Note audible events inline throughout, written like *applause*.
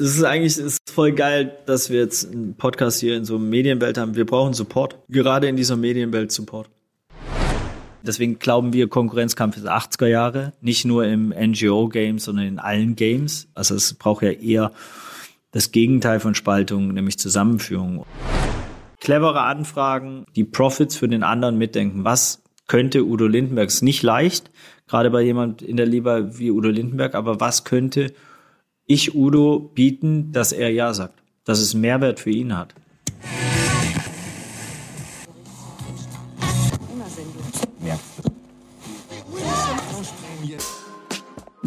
Es ist eigentlich es ist voll geil, dass wir jetzt einen Podcast hier in so einer Medienwelt haben. Wir brauchen Support. Gerade in dieser Medienwelt Support. Deswegen glauben wir, Konkurrenzkampf ist 80er Jahre. Nicht nur im NGO-Game, sondern in allen Games. Also es braucht ja eher das Gegenteil von Spaltung, nämlich Zusammenführung. Clevere Anfragen, die Profits für den anderen mitdenken. Was könnte Udo Lindenberg? Ist nicht leicht, gerade bei jemand in der Liebe wie Udo Lindenberg, aber was könnte ich Udo bieten, dass er Ja sagt? Dass es Mehrwert für ihn hat.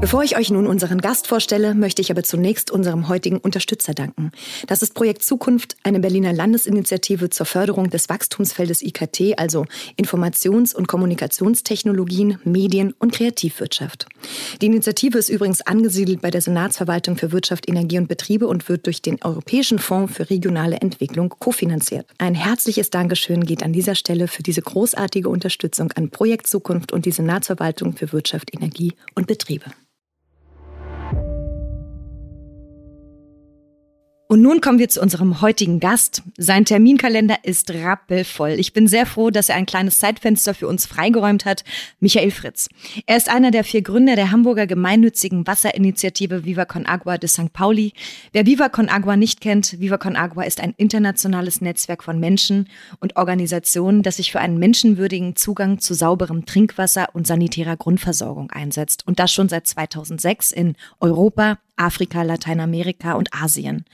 Bevor ich euch nun unseren Gast vorstelle, möchte ich aber zunächst unserem heutigen Unterstützer danken. Das ist Projekt Zukunft, eine Berliner Landesinitiative zur Förderung des Wachstumsfeldes IKT, also Informations- und Kommunikationstechnologien, Medien und Kreativwirtschaft. Die Initiative ist übrigens angesiedelt bei der Senatsverwaltung für Wirtschaft, Energie und Betriebe und wird durch den Europäischen Fonds für regionale Entwicklung kofinanziert. Ein herzliches Dankeschön geht an dieser Stelle für diese großartige Unterstützung an Projekt Zukunft und die Senatsverwaltung für Wirtschaft, Energie und Betriebe. Und nun kommen wir zu unserem heutigen Gast. Sein Terminkalender ist rappelvoll. Ich bin sehr froh, dass er ein kleines Zeitfenster für uns freigeräumt hat. Michael Fritz. Er ist einer der vier Gründer der Hamburger gemeinnützigen Wasserinitiative Viva Con Agua de St. Pauli. Wer Viva Con Agua nicht kennt, Viva Con Agua ist ein internationales Netzwerk von Menschen und Organisationen, das sich für einen menschenwürdigen Zugang zu sauberem Trinkwasser und sanitärer Grundversorgung einsetzt. Und das schon seit 2006 in Europa, Afrika, Lateinamerika und Asien.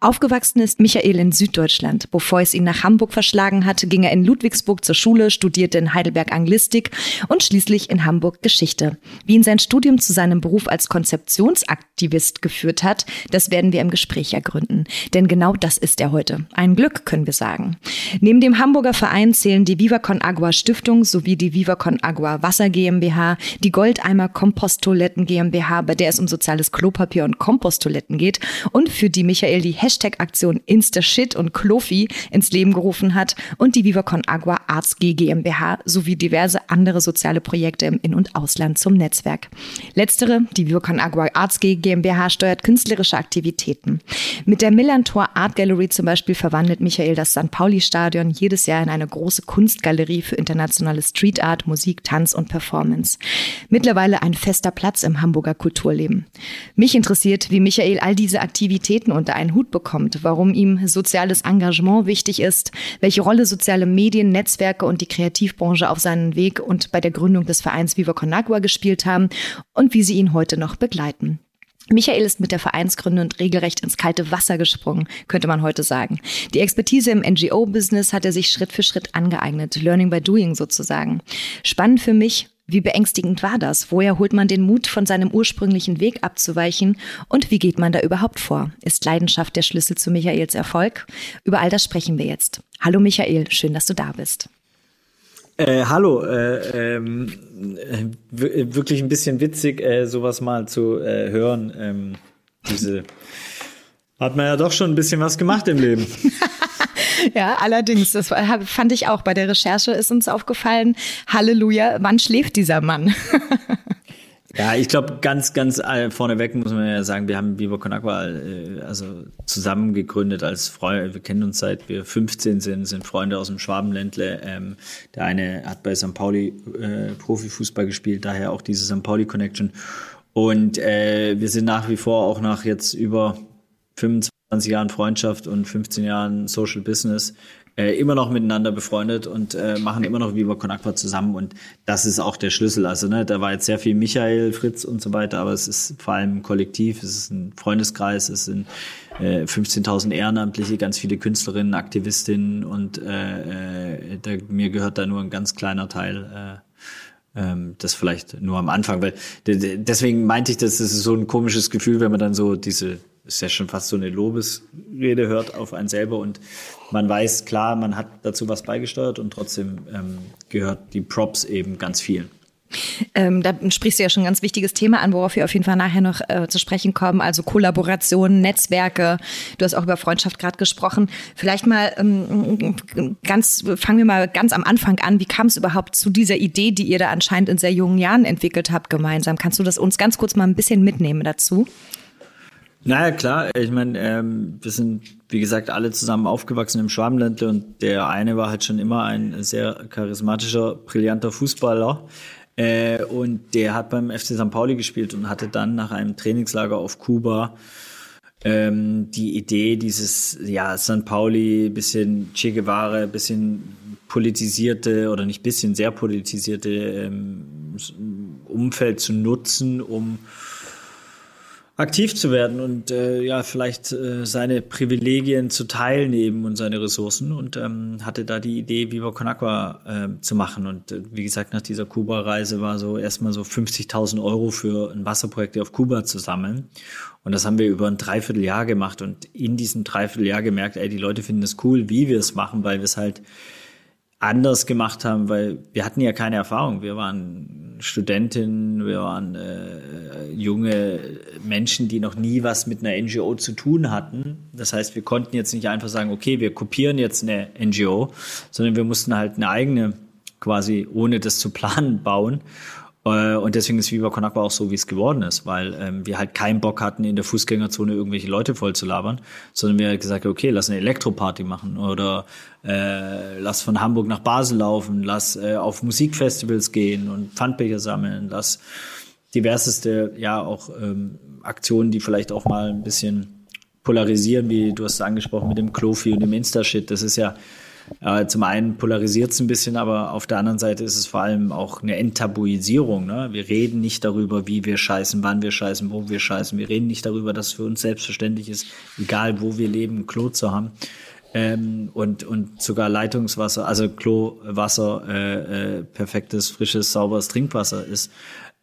Aufgewachsen ist Michael in Süddeutschland. Bevor es ihn nach Hamburg verschlagen hat, ging er in Ludwigsburg zur Schule, studierte in Heidelberg Anglistik und schließlich in Hamburg Geschichte. Wie ihn sein Studium zu seinem Beruf als Konzeptionsaktivist geführt hat, das werden wir im Gespräch ergründen. Denn genau das ist er heute. Ein Glück, können wir sagen. Neben dem Hamburger Verein zählen die Viva Con Agua Stiftung sowie die Viva Con Agua Wasser GmbH, die Goldeimer Komposttoiletten GmbH, bei der es um soziales Klopapier und Komposttoiletten geht und für die Michael die Hashtag-Aktion InstaShit und Klofi ins Leben gerufen hat und die Viva Con Agua Arts G GmbH sowie diverse andere soziale Projekte im In- und Ausland zum Netzwerk. Letztere, die Viva Con Agua Arts GmbH, steuert künstlerische Aktivitäten. Mit der Millantor Art Gallery zum Beispiel verwandelt Michael das St. Pauli Stadion jedes Jahr in eine große Kunstgalerie für internationale Street Art, Musik, Tanz und Performance. Mittlerweile ein fester Platz im Hamburger Kulturleben. Mich interessiert, wie Michael all diese Aktivitäten unter einen Hut bekommt, warum ihm soziales Engagement wichtig ist, welche Rolle soziale Medien, Netzwerke und die Kreativbranche auf seinen Weg und bei der Gründung des Vereins Viva Con gespielt haben und wie sie ihn heute noch begleiten. Michael ist mit der Vereinsgründung regelrecht ins kalte Wasser gesprungen, könnte man heute sagen. Die Expertise im NGO-Business hat er sich Schritt für Schritt angeeignet, Learning by Doing sozusagen. Spannend für mich, wie beängstigend war das? Woher holt man den Mut, von seinem ursprünglichen Weg abzuweichen? Und wie geht man da überhaupt vor? Ist Leidenschaft der Schlüssel zu Michaels Erfolg? Über all das sprechen wir jetzt. Hallo Michael, schön, dass du da bist. Äh, hallo, äh, äh, wirklich ein bisschen witzig, äh, sowas mal zu äh, hören. Ähm, diese hat man ja doch schon ein bisschen was gemacht im Leben. *laughs* *laughs* ja, allerdings, das fand ich auch. Bei der Recherche ist uns aufgefallen, Halleluja, wann schläft dieser Mann? *laughs* Ja, ich glaube, ganz, ganz vorneweg muss man ja sagen, wir haben Viva Con Agua äh, also zusammen gegründet als Freunde. Wir kennen uns seit wir 15 sind, sind Freunde aus dem Schwabenländle. Ähm, der eine hat bei St. Pauli äh, Profifußball gespielt, daher auch diese St. Pauli Connection. Und äh, wir sind nach wie vor auch nach jetzt über 25 Jahren Freundschaft und 15 Jahren Social Business äh, immer noch miteinander befreundet und äh, machen immer noch Viva Con Aqua zusammen und das ist auch der Schlüssel. Also ne, da war jetzt sehr viel Michael, Fritz und so weiter, aber es ist vor allem Kollektiv, es ist ein Freundeskreis, es sind äh, 15.000 Ehrenamtliche, ganz viele Künstlerinnen, Aktivistinnen und äh, äh, da, mir gehört da nur ein ganz kleiner Teil. Äh, ähm, das vielleicht nur am Anfang, weil deswegen meinte ich, das ist so ein komisches Gefühl, wenn man dann so diese ist ja schon fast so eine Lobesrede hört auf einen selber und man weiß, klar, man hat dazu was beigesteuert und trotzdem ähm, gehört die Props eben ganz vielen. Ähm, da sprichst du ja schon ein ganz wichtiges Thema an, worauf wir auf jeden Fall nachher noch äh, zu sprechen kommen. Also Kollaborationen, Netzwerke. Du hast auch über Freundschaft gerade gesprochen. Vielleicht mal ähm, ganz, fangen wir mal ganz am Anfang an. Wie kam es überhaupt zu dieser Idee, die ihr da anscheinend in sehr jungen Jahren entwickelt habt gemeinsam? Kannst du das uns ganz kurz mal ein bisschen mitnehmen dazu? Naja, klar. Ich meine, ähm, wir sind, wie gesagt, alle zusammen aufgewachsen im Schwabenländle und der eine war halt schon immer ein sehr charismatischer, brillanter Fußballer. Äh, und der hat beim FC St. Pauli gespielt und hatte dann nach einem Trainingslager auf Kuba ähm, die Idee, dieses ja St. Pauli, bisschen Che Guevara, bisschen politisierte oder nicht bisschen, sehr politisierte ähm, Umfeld zu nutzen, um aktiv zu werden und äh, ja vielleicht äh, seine Privilegien zu teilen eben und seine Ressourcen und ähm, hatte da die Idee, Viva Con äh, zu machen. Und äh, wie gesagt nach dieser Kuba-Reise war so erstmal so 50.000 Euro für ein Wasserprojekt auf Kuba zu sammeln. Und das haben wir über ein Dreivierteljahr gemacht. Und in diesem Dreivierteljahr gemerkt, ey die Leute finden es cool, wie wir es machen, weil wir es halt anders gemacht haben, weil wir hatten ja keine Erfahrung. Wir waren Studentinnen, wir waren äh, junge Menschen, die noch nie was mit einer NGO zu tun hatten. Das heißt, wir konnten jetzt nicht einfach sagen, okay, wir kopieren jetzt eine NGO, sondern wir mussten halt eine eigene quasi ohne das zu planen bauen. Äh, und deswegen ist Viva Con Aqua auch so, wie es geworden ist, weil ähm, wir halt keinen Bock hatten, in der Fußgängerzone irgendwelche Leute voll zu labern, sondern wir haben gesagt, okay, lass eine Elektroparty machen oder äh, lass von Hamburg nach Basel laufen, lass äh, auf Musikfestivals gehen und Pfandbecher sammeln, lass diverseste, ja, auch ähm, Aktionen, die vielleicht auch mal ein bisschen polarisieren, wie du hast es angesprochen mit dem Klofi und dem Insta-Shit. Das ist ja äh, zum einen polarisiert es ein bisschen, aber auf der anderen Seite ist es vor allem auch eine Enttabuisierung. Ne? Wir reden nicht darüber, wie wir scheißen, wann wir scheißen, wo wir scheißen. Wir reden nicht darüber, dass es für uns selbstverständlich ist, egal wo wir leben, ein Klo zu haben. Ähm, und, und sogar Leitungswasser, also Klowasser, äh, äh, perfektes, frisches, sauberes Trinkwasser ist.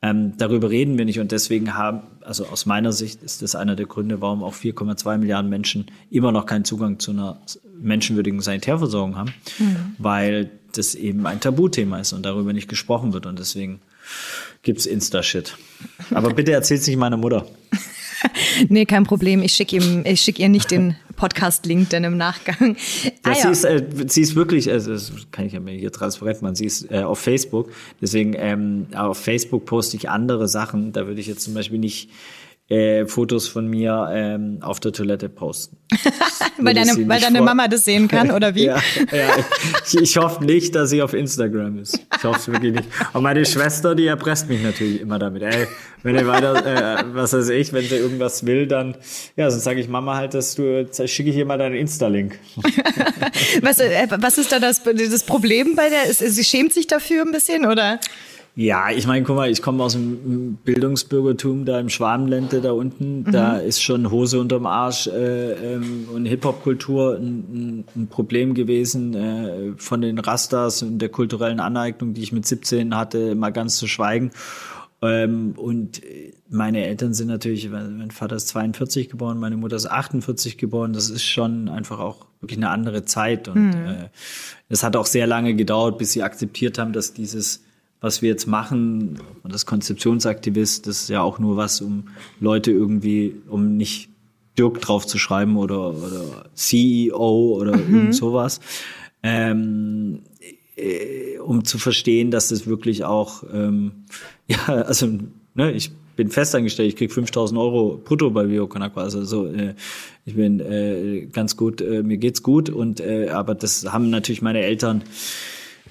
Ähm, darüber reden wir nicht und deswegen haben, also aus meiner Sicht ist das einer der Gründe, warum auch 4,2 Milliarden Menschen immer noch keinen Zugang zu einer menschenwürdigen Sanitärversorgung haben, mhm. weil das eben ein Tabuthema ist und darüber nicht gesprochen wird und deswegen gibt's Insta-Shit. Aber *laughs* bitte erzähl's nicht meiner Mutter. *laughs* nee, kein Problem. Ich schicke ihm, ich schicke ihr nicht den Podcast-Link denn im Nachgang. Ah, ja, sie, ist, äh, sie ist wirklich, also das kann ich ja mir hier transparent machen, sie ist äh, auf Facebook. Deswegen ähm, auf Facebook poste ich andere Sachen. Da würde ich jetzt zum Beispiel nicht äh, Fotos von mir ähm, auf der Toilette posten. *laughs* weil deine, weil deine Mama das sehen kann, *laughs* oder wie? ja, ja. Ich, ich, hoffe nicht, dass sie auf Instagram ist. Ich hoffe es wirklich nicht. Aber meine Schwester, die erpresst mich natürlich immer damit. Ey, wenn ihr weiter, äh, was weiß ich, wenn sie irgendwas will, dann, ja, sonst sage ich Mama halt, dass du, schicke ich ihr mal deinen Insta-Link. *laughs* was, äh, was ist da das, das Problem bei der? Sie schämt sich dafür ein bisschen, oder? Ja, ich meine, guck mal, ich komme aus dem Bildungsbürgertum da im Schwabenländle da unten. Mhm. Da ist schon Hose unterm Arsch äh, ähm, und Hip-Hop-Kultur ein, ein, Problem gewesen. Äh, von den Rastas und der kulturellen Aneignung, die ich mit 17 hatte, mal ganz zu schweigen. Ähm, und meine Eltern sind natürlich, mein Vater ist 42 geboren, meine Mutter ist 48 geboren. Das ist schon einfach auch wirklich eine andere Zeit. Und mhm. äh, es hat auch sehr lange gedauert, bis sie akzeptiert haben, dass dieses was wir jetzt machen, das Konzeptionsaktivist, das ist ja auch nur was, um Leute irgendwie, um nicht Dirk drauf zu schreiben oder, oder CEO oder mhm. irgend sowas. Ähm, äh, um zu verstehen, dass das wirklich auch, ähm, *laughs* ja, also, ne, ich bin festangestellt, ich krieg 5000 Euro brutto bei Bioconaqua, also so, äh, ich bin äh, ganz gut, äh, mir geht's gut und, äh, aber das haben natürlich meine Eltern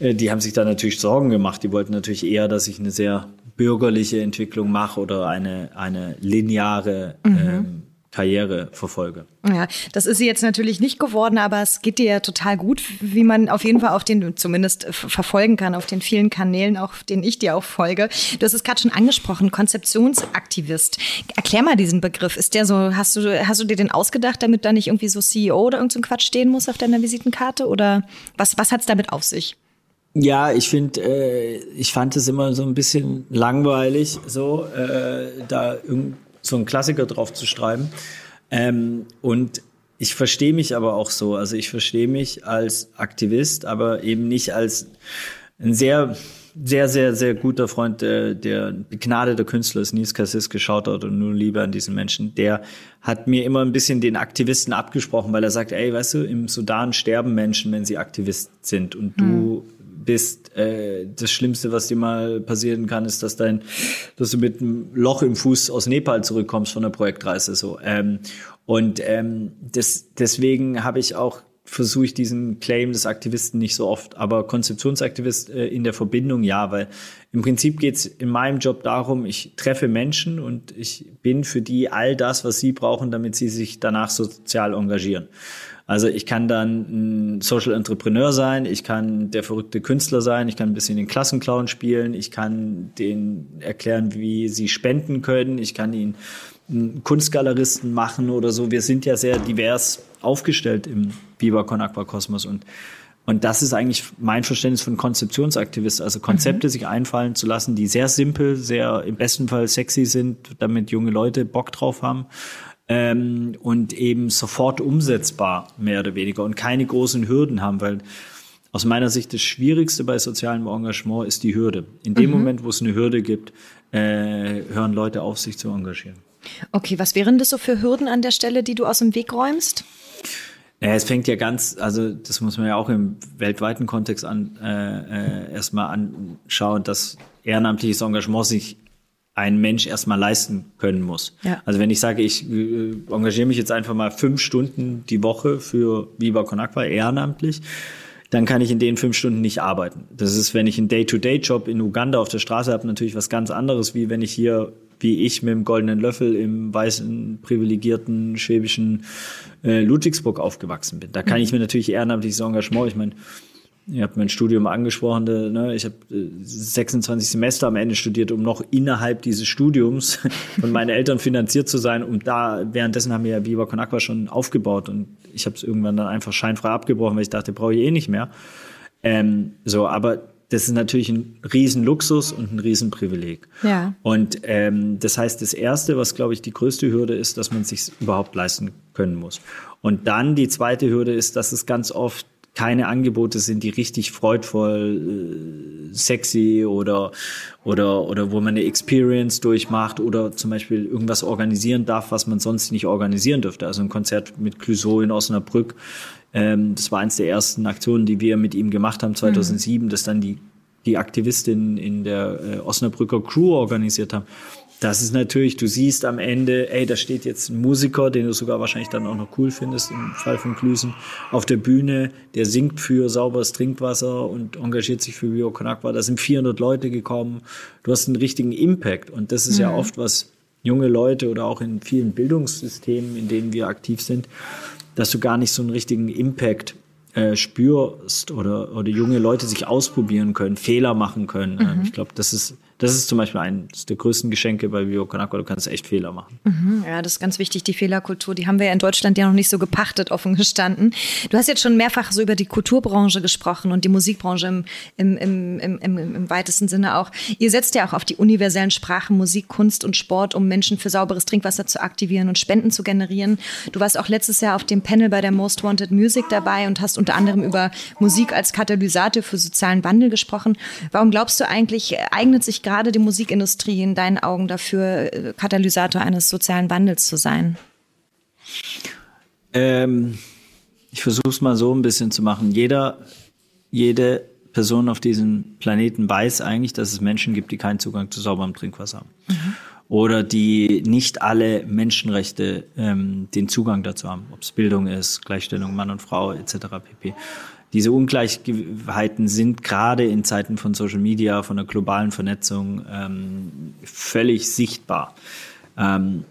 die haben sich da natürlich Sorgen gemacht. Die wollten natürlich eher, dass ich eine sehr bürgerliche Entwicklung mache oder eine, eine lineare, mhm. ähm, Karriere verfolge. Ja, das ist sie jetzt natürlich nicht geworden, aber es geht dir ja total gut, wie man auf jeden Fall auf den zumindest verfolgen kann, auf den vielen Kanälen, auf denen ich dir auch folge. Du hast es gerade schon angesprochen, Konzeptionsaktivist. Erklär mal diesen Begriff. Ist der so, hast du, hast du dir den ausgedacht, damit da nicht irgendwie so CEO oder irgendein so Quatsch stehen muss auf deiner Visitenkarte? Oder was, was hat es damit auf sich? Ja, ich finde, äh, ich fand es immer so ein bisschen langweilig, so äh, da so einen Klassiker drauf zu schreiben. Ähm, und ich verstehe mich aber auch so. Also ich verstehe mich als Aktivist, aber eben nicht als ein sehr, sehr, sehr, sehr guter Freund, der, der begnadeter Künstler ist, Nils Kassis, geschaut hat und nur Liebe an diesen Menschen. Der hat mir immer ein bisschen den Aktivisten abgesprochen, weil er sagt, ey, weißt du, im Sudan sterben Menschen, wenn sie Aktivist sind und du mhm bist, äh, das Schlimmste, was dir mal passieren kann, ist, dass dein, dass du mit einem Loch im Fuß aus Nepal zurückkommst von der Projektreise. So. Ähm, und ähm, das, deswegen habe ich auch versuche ich diesen Claim des Aktivisten nicht so oft, aber Konzeptionsaktivist äh, in der Verbindung ja, weil im Prinzip geht es in meinem Job darum, ich treffe Menschen und ich bin für die all das, was sie brauchen, damit sie sich danach sozial engagieren. Also ich kann dann ein Social Entrepreneur sein, ich kann der verrückte Künstler sein, ich kann ein bisschen den Klassenclown spielen, ich kann denen erklären, wie sie spenden können, ich kann ihnen einen Kunstgaleristen machen oder so. Wir sind ja sehr divers aufgestellt im Viva Con Aqua Kosmos und und das ist eigentlich mein Verständnis von Konzeptionsaktivist, also Konzepte mhm. sich einfallen zu lassen, die sehr simpel, sehr im besten Fall sexy sind, damit junge Leute Bock drauf haben ähm, und eben sofort umsetzbar, mehr oder weniger, und keine großen Hürden haben, weil aus meiner Sicht das Schwierigste bei sozialem Engagement ist die Hürde. In dem mhm. Moment, wo es eine Hürde gibt, äh, hören Leute auf, sich zu engagieren. Okay, was wären das so für Hürden an der Stelle, die du aus dem Weg räumst? Ja, es fängt ja ganz, also das muss man ja auch im weltweiten Kontext an, äh, äh, erstmal anschauen, dass ehrenamtliches Engagement sich ein Mensch erstmal leisten können muss. Ja. Also wenn ich sage, ich äh, engagiere mich jetzt einfach mal fünf Stunden die Woche für Viva Con Aqua ehrenamtlich, dann kann ich in den fünf Stunden nicht arbeiten. Das ist, wenn ich einen Day-to-Day-Job in Uganda auf der Straße habe, natürlich was ganz anderes, wie wenn ich hier, wie ich mit dem goldenen Löffel im weißen, privilegierten, schwäbischen äh, Ludwigsburg aufgewachsen bin. Da kann mhm. ich mir natürlich ehrenamtliches Engagement, ich meine, Ihr habt mein Studium angesprochen. Ne? Ich habe 26 äh, Semester am Ende studiert, um noch innerhalb dieses Studiums *laughs* von meinen Eltern finanziert zu sein. Und da währenddessen haben wir ja Viva Con Aqua schon aufgebaut. Und ich habe es irgendwann dann einfach scheinfrei abgebrochen, weil ich dachte, brauche ich eh nicht mehr. Ähm, so, aber das ist natürlich ein Riesenluxus und ein Riesenprivileg. Ja. Und ähm, das heißt, das Erste, was, glaube ich, die größte Hürde ist, dass man es sich überhaupt leisten können muss. Und dann die zweite Hürde ist, dass es ganz oft keine Angebote sind, die richtig freudvoll, äh, sexy oder, oder, oder wo man eine Experience durchmacht oder zum Beispiel irgendwas organisieren darf, was man sonst nicht organisieren dürfte. Also ein Konzert mit Clouseau in Osnabrück. Ähm, das war eins der ersten Aktionen, die wir mit ihm gemacht haben 2007, mhm. dass dann die, die Aktivistinnen in der äh, Osnabrücker Crew organisiert haben das ist natürlich, du siehst am Ende, ey, da steht jetzt ein Musiker, den du sogar wahrscheinlich dann auch noch cool findest, im Fall von Klüsen, auf der Bühne, der singt für sauberes Trinkwasser und engagiert sich für Bio Konakwa. Da sind 400 Leute gekommen. Du hast einen richtigen Impact. Und das ist mhm. ja oft, was junge Leute oder auch in vielen Bildungssystemen, in denen wir aktiv sind, dass du gar nicht so einen richtigen Impact äh, spürst oder, oder junge Leute sich ausprobieren können, Fehler machen können. Mhm. Ich glaube, das ist das ist zum Beispiel eines der größten Geschenke bei Bio Kanaka. Du kannst echt Fehler machen. Mhm, ja, das ist ganz wichtig. Die Fehlerkultur, die haben wir ja in Deutschland ja noch nicht so gepachtet, offen gestanden. Du hast jetzt schon mehrfach so über die Kulturbranche gesprochen und die Musikbranche im, im, im, im, im, im weitesten Sinne auch. Ihr setzt ja auch auf die universellen Sprachen Musik, Kunst und Sport, um Menschen für sauberes Trinkwasser zu aktivieren und Spenden zu generieren. Du warst auch letztes Jahr auf dem Panel bei der Most Wanted Music dabei und hast unter anderem über Musik als Katalysator für sozialen Wandel gesprochen. Warum glaubst du eigentlich, eignet sich gerade die Musikindustrie in deinen Augen dafür, äh, Katalysator eines sozialen Wandels zu sein? Ähm, ich versuche es mal so ein bisschen zu machen. Jeder, jede Person auf diesem Planeten weiß eigentlich, dass es Menschen gibt, die keinen Zugang zu sauberem Trinkwasser haben. Mhm. Oder die nicht alle Menschenrechte ähm, den Zugang dazu haben, ob es Bildung ist, Gleichstellung Mann und Frau etc. pp diese Ungleichheiten sind gerade in Zeiten von Social Media, von der globalen Vernetzung ähm, völlig sichtbar. Ähm,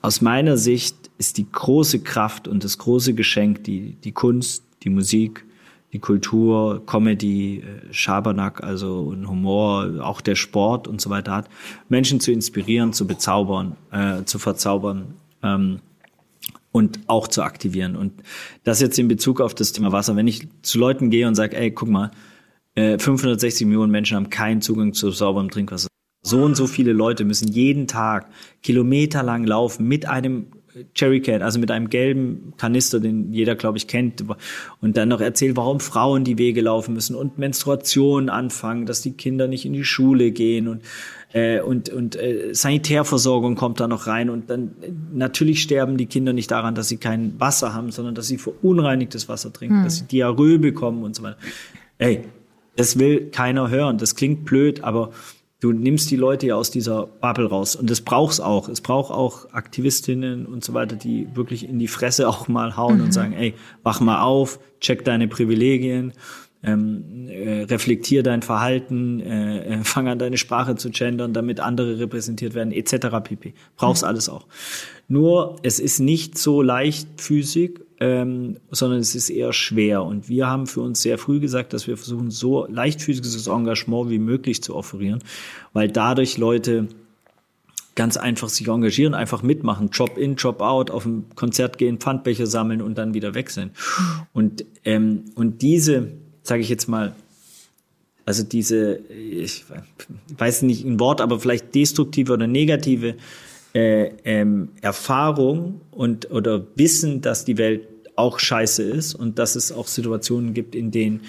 aus meiner Sicht ist die große Kraft und das große Geschenk die, die Kunst, die Musik, die Kultur, Comedy, äh, Schabernack, also und Humor, auch der Sport und so weiter hat, Menschen zu inspirieren, zu bezaubern, äh, zu verzaubern ähm, und auch zu aktivieren. Und das jetzt in Bezug auf das Thema Wasser. Wenn ich zu Leuten gehe und sage, ey, guck mal, äh, 560 Millionen Menschen haben keinen Zugang zu sauberem Trinkwasser. So und so viele Leute müssen jeden Tag kilometerlang laufen mit einem Cherrycan, also mit einem gelben Kanister, den jeder, glaube ich, kennt, und dann noch erzählt, warum Frauen die Wege laufen müssen und Menstruation anfangen, dass die Kinder nicht in die Schule gehen und äh, und und äh, Sanitärversorgung kommt da noch rein und dann natürlich sterben die Kinder nicht daran, dass sie kein Wasser haben, sondern dass sie verunreinigtes Wasser trinken, hm. dass sie Diarrhoe bekommen und so weiter. Ey, das will keiner hören. Das klingt blöd, aber du nimmst die Leute ja aus dieser Bubble raus. Und das braucht's auch. Es braucht auch Aktivistinnen und so weiter, die wirklich in die Fresse auch mal hauen mhm. und sagen, ey, wach mal auf, check deine Privilegien, ähm, äh, reflektier dein Verhalten, äh, äh, *laughs* fang an deine Sprache zu gendern, damit andere repräsentiert werden, etc. pp. Brauchst mhm. alles auch. Nur es ist nicht so leichtfüßig, ähm, sondern es ist eher schwer. Und wir haben für uns sehr früh gesagt, dass wir versuchen, so leichtfüßiges Engagement wie möglich zu offerieren, weil dadurch Leute ganz einfach sich engagieren, einfach mitmachen, Job in, Job out, auf ein Konzert gehen, Pfandbecher sammeln und dann wieder. Mhm. Und, ähm, und diese sage ich jetzt mal, also diese, ich weiß nicht ein Wort, aber vielleicht destruktive oder negative äh, ähm, Erfahrung und oder Wissen, dass die Welt auch scheiße ist und dass es auch Situationen gibt, in denen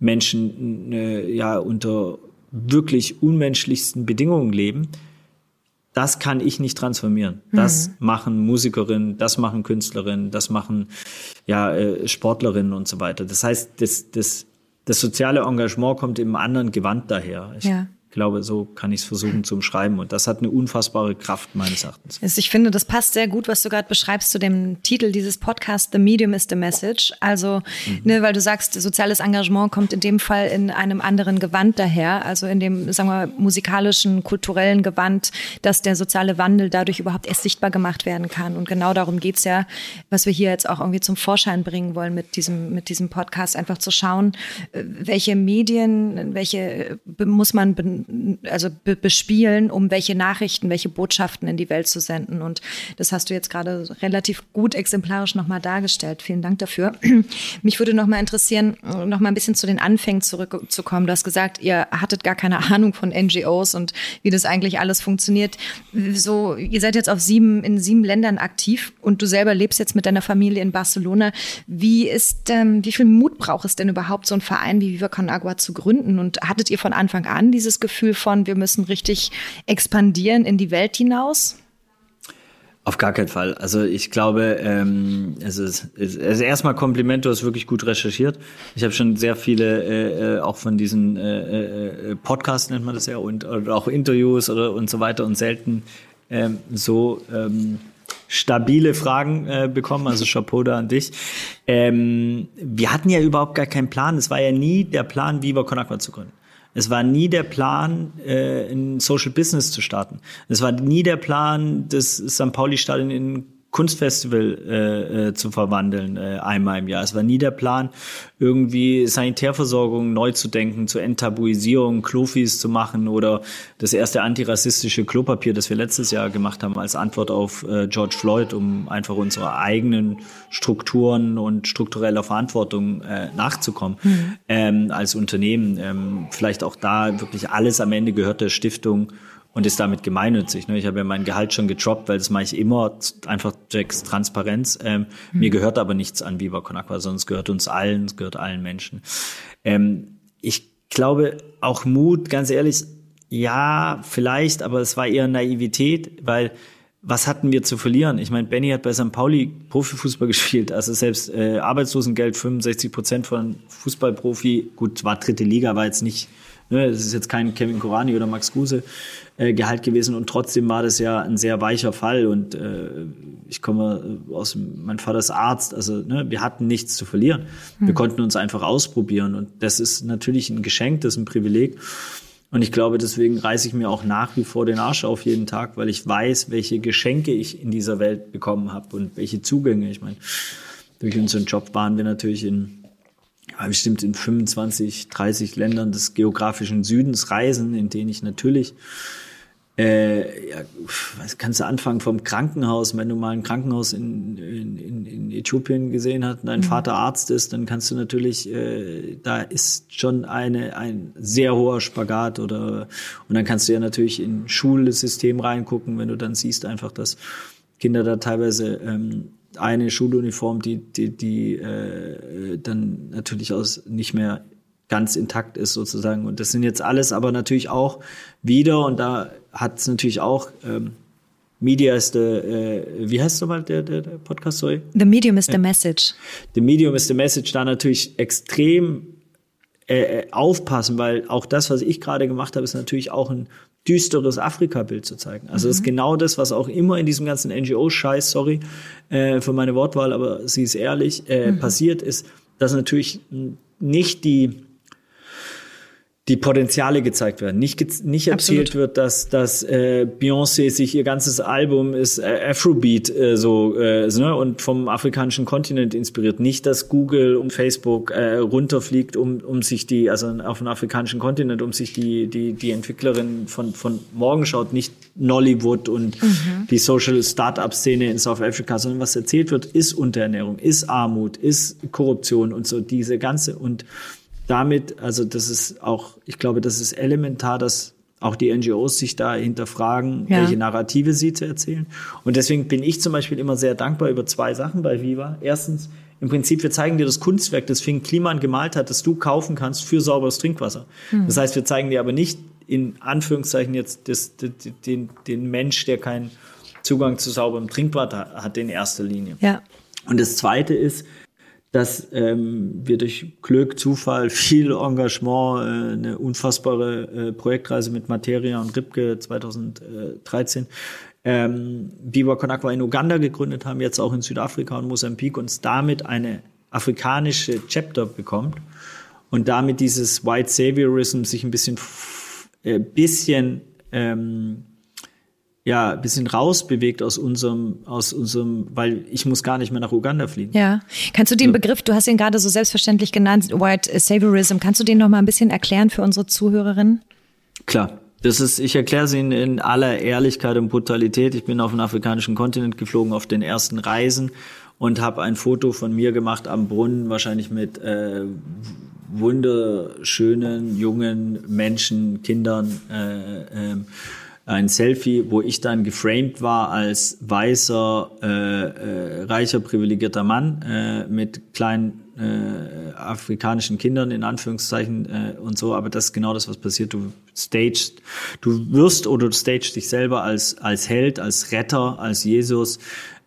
Menschen äh, ja unter wirklich unmenschlichsten Bedingungen leben, das kann ich nicht transformieren. Das mhm. machen Musikerinnen, das machen Künstlerinnen, das machen ja äh, Sportlerinnen und so weiter. Das heißt, das, das das soziale Engagement kommt im anderen Gewand daher. Ich ja glaube, so kann ich es versuchen zu umschreiben. Und das hat eine unfassbare Kraft meines Erachtens. Ich finde, das passt sehr gut, was du gerade beschreibst zu dem Titel dieses Podcasts, The Medium is the Message. Also, mhm. ne, weil du sagst, soziales Engagement kommt in dem Fall in einem anderen Gewand daher, also in dem, sagen wir, musikalischen, kulturellen Gewand, dass der soziale Wandel dadurch überhaupt erst sichtbar gemacht werden kann. Und genau darum geht's ja, was wir hier jetzt auch irgendwie zum Vorschein bringen wollen mit diesem, mit diesem Podcast, einfach zu schauen, äh, welche Medien, welche äh, muss man also be bespielen, um welche Nachrichten, welche Botschaften in die Welt zu senden. Und das hast du jetzt gerade relativ gut exemplarisch nochmal dargestellt. Vielen Dank dafür. *clears throat* Mich würde nochmal interessieren, nochmal ein bisschen zu den Anfängen zurückzukommen. Du hast gesagt, ihr hattet gar keine Ahnung von NGOs und wie das eigentlich alles funktioniert. So, ihr seid jetzt auf sieben, in sieben Ländern aktiv und du selber lebst jetzt mit deiner Familie in Barcelona. Wie ist, ähm, wie viel Mut braucht es denn überhaupt, so einen Verein wie Viva Con Agua zu gründen? Und hattet ihr von Anfang an dieses Gefühl von, wir müssen richtig expandieren in die Welt hinaus? Auf gar keinen Fall. Also ich glaube, ähm, es ist, es ist erstmal Kompliment, du hast wirklich gut recherchiert. Ich habe schon sehr viele, äh, äh auch von diesen äh, äh, Podcasts nennt man das ja, und oder auch Interviews oder und so weiter und selten ähm, so ähm, stabile Fragen äh, bekommen. Also Chapeau da an dich. Ähm, wir hatten ja überhaupt gar keinen Plan. Es war ja nie der Plan, Viva Con Aqua zu gründen. Es war nie der Plan, äh, ein Social Business zu starten. Es war nie der Plan, das St. Pauli-Stadion in Kunstfestival äh, äh, zu verwandeln äh, einmal im Jahr. Es war nie der Plan, irgendwie Sanitärversorgung neu zu denken, zur Enttabuisierung, Klofis zu machen oder das erste antirassistische Klopapier, das wir letztes Jahr gemacht haben als Antwort auf äh, George Floyd, um einfach unsere eigenen Strukturen und struktureller Verantwortung äh, nachzukommen mhm. ähm, als Unternehmen. Ähm, vielleicht auch da wirklich alles am Ende gehört der Stiftung und ist damit gemeinnützig. Ne? Ich habe ja mein Gehalt schon getroppt, weil das mache ich immer, einfach Jacks Transparenz. Ähm, mhm. Mir gehört aber nichts an Viva Con Aqua, sondern es gehört uns allen, es gehört allen Menschen. Ähm, ich glaube, auch Mut, ganz ehrlich, ja, vielleicht, aber es war eher Naivität, weil was hatten wir zu verlieren? Ich meine, Benny hat bei St. Pauli Profifußball *laughs* gespielt, also selbst äh, Arbeitslosengeld 65 Prozent von Fußballprofi, gut, war dritte Liga, war jetzt nicht Ne, es ist jetzt kein Kevin Korani oder Max Guse äh, Gehalt gewesen und trotzdem war das ja ein sehr weicher Fall und äh, ich komme aus, mein Vater ist Arzt, also ne, wir hatten nichts zu verlieren. Hm. Wir konnten uns einfach ausprobieren und das ist natürlich ein Geschenk, das ist ein Privileg. Und ich glaube, deswegen reiße ich mir auch nach wie vor den Arsch auf jeden Tag, weil ich weiß, welche Geschenke ich in dieser Welt bekommen habe und welche Zugänge. Ich meine, durch unseren Job waren wir natürlich in bestimmt in 25, 30 Ländern des geografischen Südens reisen, in denen ich natürlich äh, ja, was kannst du anfangen vom Krankenhaus, wenn du mal ein Krankenhaus in, in, in Äthiopien gesehen hast, dein mhm. Vater Arzt ist, dann kannst du natürlich, äh, da ist schon eine ein sehr hoher Spagat oder und dann kannst du ja natürlich in Schulsystem reingucken, wenn du dann siehst einfach, dass Kinder da teilweise ähm, eine Schuluniform, die die die äh, dann natürlich aus nicht mehr ganz intakt ist sozusagen. Und das sind jetzt alles aber natürlich auch wieder, und da hat es natürlich auch, ähm, Media ist the, äh, wie heißt nochmal der, der, der Podcast, sorry? The Medium is the Message. The Medium is the Message, da natürlich extrem äh, äh, aufpassen, weil auch das, was ich gerade gemacht habe, ist natürlich auch ein düsteres Afrika-Bild zu zeigen. Also mhm. das ist genau das, was auch immer in diesem ganzen NGO-Scheiß, sorry äh, für meine Wortwahl, aber sie ist ehrlich, äh, mhm. passiert ist, dass natürlich nicht die die Potenziale gezeigt werden. Nicht, nicht erzählt Absolut. wird, dass, dass äh, Beyoncé sich ihr ganzes Album ist äh, Afrobeat äh, so äh, ne, und vom afrikanischen Kontinent inspiriert. Nicht, dass Google und Facebook äh, runterfliegt, um, um sich die, also auf den afrikanischen Kontinent, um sich die, die, die Entwicklerin von, von morgen schaut, nicht Nollywood und mhm. die Social Startup-Szene in South Africa, sondern was erzählt wird, ist Unterernährung, ist Armut, ist Korruption und so diese ganze und damit, also das ist auch, ich glaube, das ist elementar, dass auch die NGOs sich da hinterfragen, ja. welche Narrative sie zu erzählen. Und deswegen bin ich zum Beispiel immer sehr dankbar über zwei Sachen bei Viva. Erstens, im Prinzip, wir zeigen dir das Kunstwerk, das Finn Kliman gemalt hat, das du kaufen kannst für sauberes Trinkwasser. Mhm. Das heißt, wir zeigen dir aber nicht in Anführungszeichen jetzt das, das, den, den Mensch, der keinen Zugang zu sauberem Trinkwasser hat in erster Linie. Ja. Und das Zweite ist, dass ähm, wir durch Glück, Zufall, viel Engagement, äh, eine unfassbare äh, Projektreise mit Materia und Ripke 2013 ähm, Biwa Konakwa in Uganda gegründet haben, jetzt auch in Südafrika und Mosambik und damit eine afrikanische Chapter bekommt und damit dieses White Saviorism sich ein bisschen, äh, bisschen ähm, ja, ein bisschen rausbewegt aus unserem, aus unserem, weil ich muss gar nicht mehr nach Uganda fliegen. Ja. Kannst du den. Begriff, du hast ihn gerade so selbstverständlich genannt, White Saviorism, kannst du den noch mal ein bisschen erklären für unsere Zuhörerinnen? Klar. Das ist, ich erkläre es Ihnen in aller Ehrlichkeit und Brutalität. Ich bin auf den afrikanischen Kontinent geflogen, auf den ersten Reisen und habe ein Foto von mir gemacht am Brunnen, wahrscheinlich mit äh, wunderschönen jungen Menschen, Kindern. Äh, äh, ein Selfie, wo ich dann geframed war als weißer, äh, äh, reicher, privilegierter Mann äh, mit kleinen äh, afrikanischen Kindern in Anführungszeichen äh, und so. Aber das ist genau das, was passiert. Du stagest, du wirst oder du stagest dich selber als als Held, als Retter, als Jesus.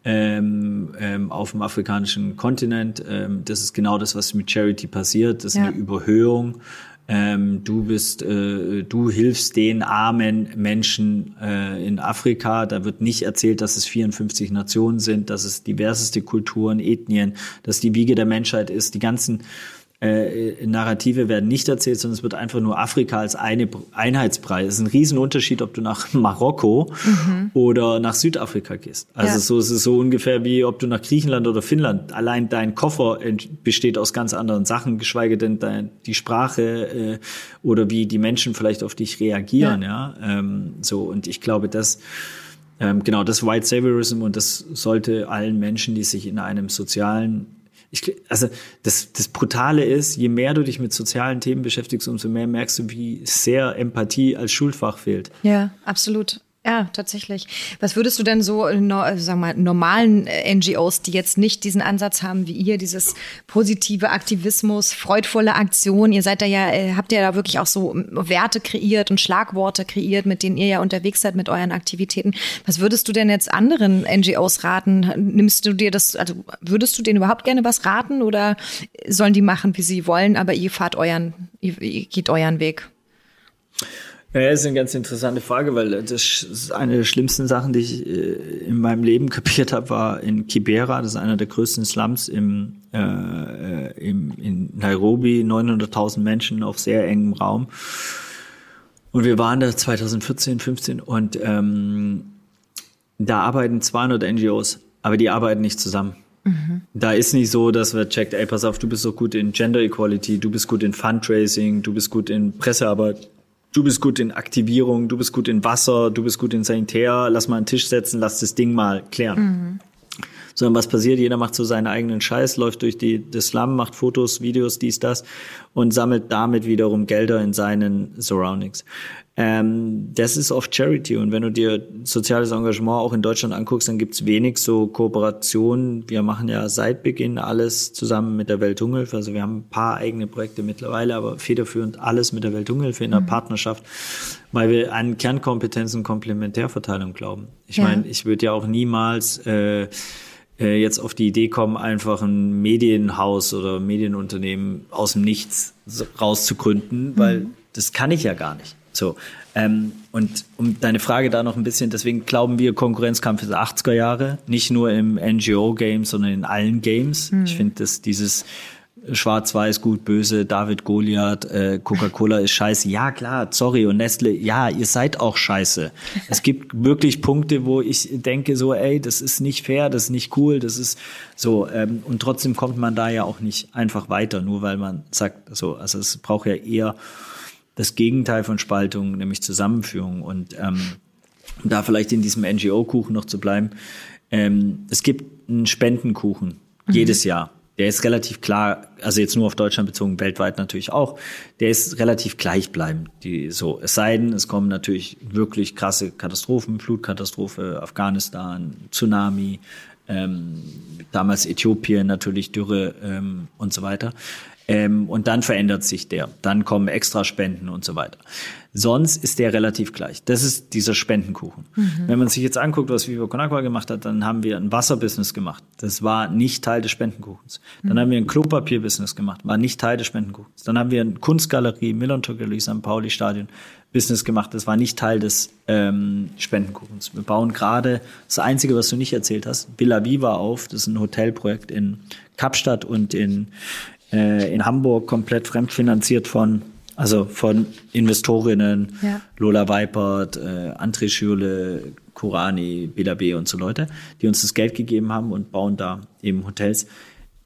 Ähm, ähm, auf dem afrikanischen Kontinent. Ähm, das ist genau das, was mit Charity passiert. Das ist ja. eine Überhöhung ähm, du bist, äh, du hilfst den armen Menschen äh, in Afrika. Da wird nicht erzählt, dass es 54 Nationen sind, dass es diverseste Kulturen, Ethnien, dass die Wiege der Menschheit ist. Die ganzen äh, Narrative werden nicht erzählt, sondern es wird einfach nur Afrika als eine Einheitspreis. Es ist ein Riesenunterschied, ob du nach *laughs* Marokko mhm. oder nach Südafrika gehst. Also ja. so es ist so ungefähr wie ob du nach Griechenland oder Finnland. Allein dein Koffer besteht aus ganz anderen Sachen, geschweige denn dein, die Sprache äh, oder wie die Menschen vielleicht auf dich reagieren. Ja, ja? Ähm, so und ich glaube, dass ähm, genau das White Saviorism und das sollte allen Menschen, die sich in einem sozialen ich, also das, das Brutale ist, je mehr du dich mit sozialen Themen beschäftigst, umso mehr merkst du, wie sehr Empathie als Schulfach fehlt. Ja, absolut. Ja, tatsächlich. Was würdest du denn so, no, also sagen wir mal, normalen äh, NGOs, die jetzt nicht diesen Ansatz haben wie ihr, dieses positive Aktivismus, freudvolle Aktion, ihr seid da ja, äh, habt ja da wirklich auch so Werte kreiert und Schlagworte kreiert, mit denen ihr ja unterwegs seid mit euren Aktivitäten. Was würdest du denn jetzt anderen NGOs raten? Nimmst du dir das, also würdest du denen überhaupt gerne was raten oder sollen die machen, wie sie wollen, aber ihr fahrt euren, ihr, ihr geht euren Weg? Ja, das ist eine ganz interessante Frage, weil das ist eine der schlimmsten Sachen, die ich äh, in meinem Leben *laughs* kapiert habe, war in Kibera. Das ist einer der größten Slums im, äh, äh im, in Nairobi. 900.000 Menschen auf sehr engem Raum. Und wir waren da 2014, 15 und ähm, da arbeiten 200 NGOs, aber die arbeiten nicht zusammen. Mhm. Da ist nicht so, dass wir checkt, ey, pass auf, du bist so gut in Gender Equality, du bist gut in Fundraising, du bist gut in Pressearbeit, du bist gut in Aktivierung, du bist gut in Wasser, du bist gut in Sanitär, lass mal einen Tisch setzen, lass das Ding mal klären. Mhm sondern was passiert? Jeder macht so seinen eigenen Scheiß, läuft durch die, das Slum, macht Fotos, Videos, dies, das und sammelt damit wiederum Gelder in seinen Surroundings. Ähm, das ist oft Charity und wenn du dir soziales Engagement auch in Deutschland anguckst, dann gibt's wenig so Kooperationen. Wir machen ja seit Beginn alles zusammen mit der Welthungerhilfe. Also wir haben ein paar eigene Projekte mittlerweile, aber federführend alles mit der Welthungerhilfe in der mhm. Partnerschaft, weil wir an Kernkompetenzen Komplementärverteilung glauben. Ich ja. meine, ich würde ja auch niemals äh, äh, jetzt auf die Idee kommen, einfach ein Medienhaus oder Medienunternehmen aus dem Nichts rauszugründen, weil mhm. das kann ich ja gar nicht. So. Ähm, und um deine Frage da noch ein bisschen, deswegen glauben wir, Konkurrenzkampf ist 80er Jahre, nicht nur im NGO-Game, sondern in allen Games. Mhm. Ich finde, dass dieses Schwarz-Weiß, gut, böse, David Goliath, äh, Coca-Cola ist scheiße. Ja, klar, sorry. Und Nestle, ja, ihr seid auch scheiße. Es gibt *laughs* wirklich Punkte, wo ich denke so, ey, das ist nicht fair, das ist nicht cool, das ist so. Ähm, und trotzdem kommt man da ja auch nicht einfach weiter, nur weil man sagt, so, also es braucht ja eher das Gegenteil von Spaltung, nämlich Zusammenführung. Und ähm, um da vielleicht in diesem NGO-Kuchen noch zu bleiben, ähm, es gibt einen Spendenkuchen mhm. jedes Jahr der ist relativ klar, also jetzt nur auf Deutschland bezogen, weltweit natürlich auch, der ist relativ gleichbleibend. Die, so, es sei denn, es kommen natürlich wirklich krasse Katastrophen, Flutkatastrophe, Afghanistan, Tsunami, ähm, damals Äthiopien natürlich Dürre ähm, und so weiter. Ähm, und dann verändert sich der. Dann kommen extra Spenden und so weiter. Sonst ist der relativ gleich. Das ist dieser Spendenkuchen. Mhm. Wenn man sich jetzt anguckt, was Viva Con Agua gemacht hat, dann haben wir ein Wasserbusiness gemacht. Das war nicht Teil des Spendenkuchens. Dann mhm. haben wir ein Klopapierbusiness gemacht, war nicht Teil des Spendenkuchens. Dann haben wir eine Kunstgalerie, Millantor Galerie, St. Pauli Stadion Business gemacht. Das war nicht Teil des ähm, Spendenkuchens. Wir bauen gerade das Einzige, was du nicht erzählt hast, Villa Viva auf. Das ist ein Hotelprojekt in Kapstadt und in äh, in Hamburg komplett fremdfinanziert von also von Investorinnen, ja. Lola Weipert, äh, André Schürle, Kurani, BLAB und so Leute, die uns das Geld gegeben haben und bauen da eben Hotels.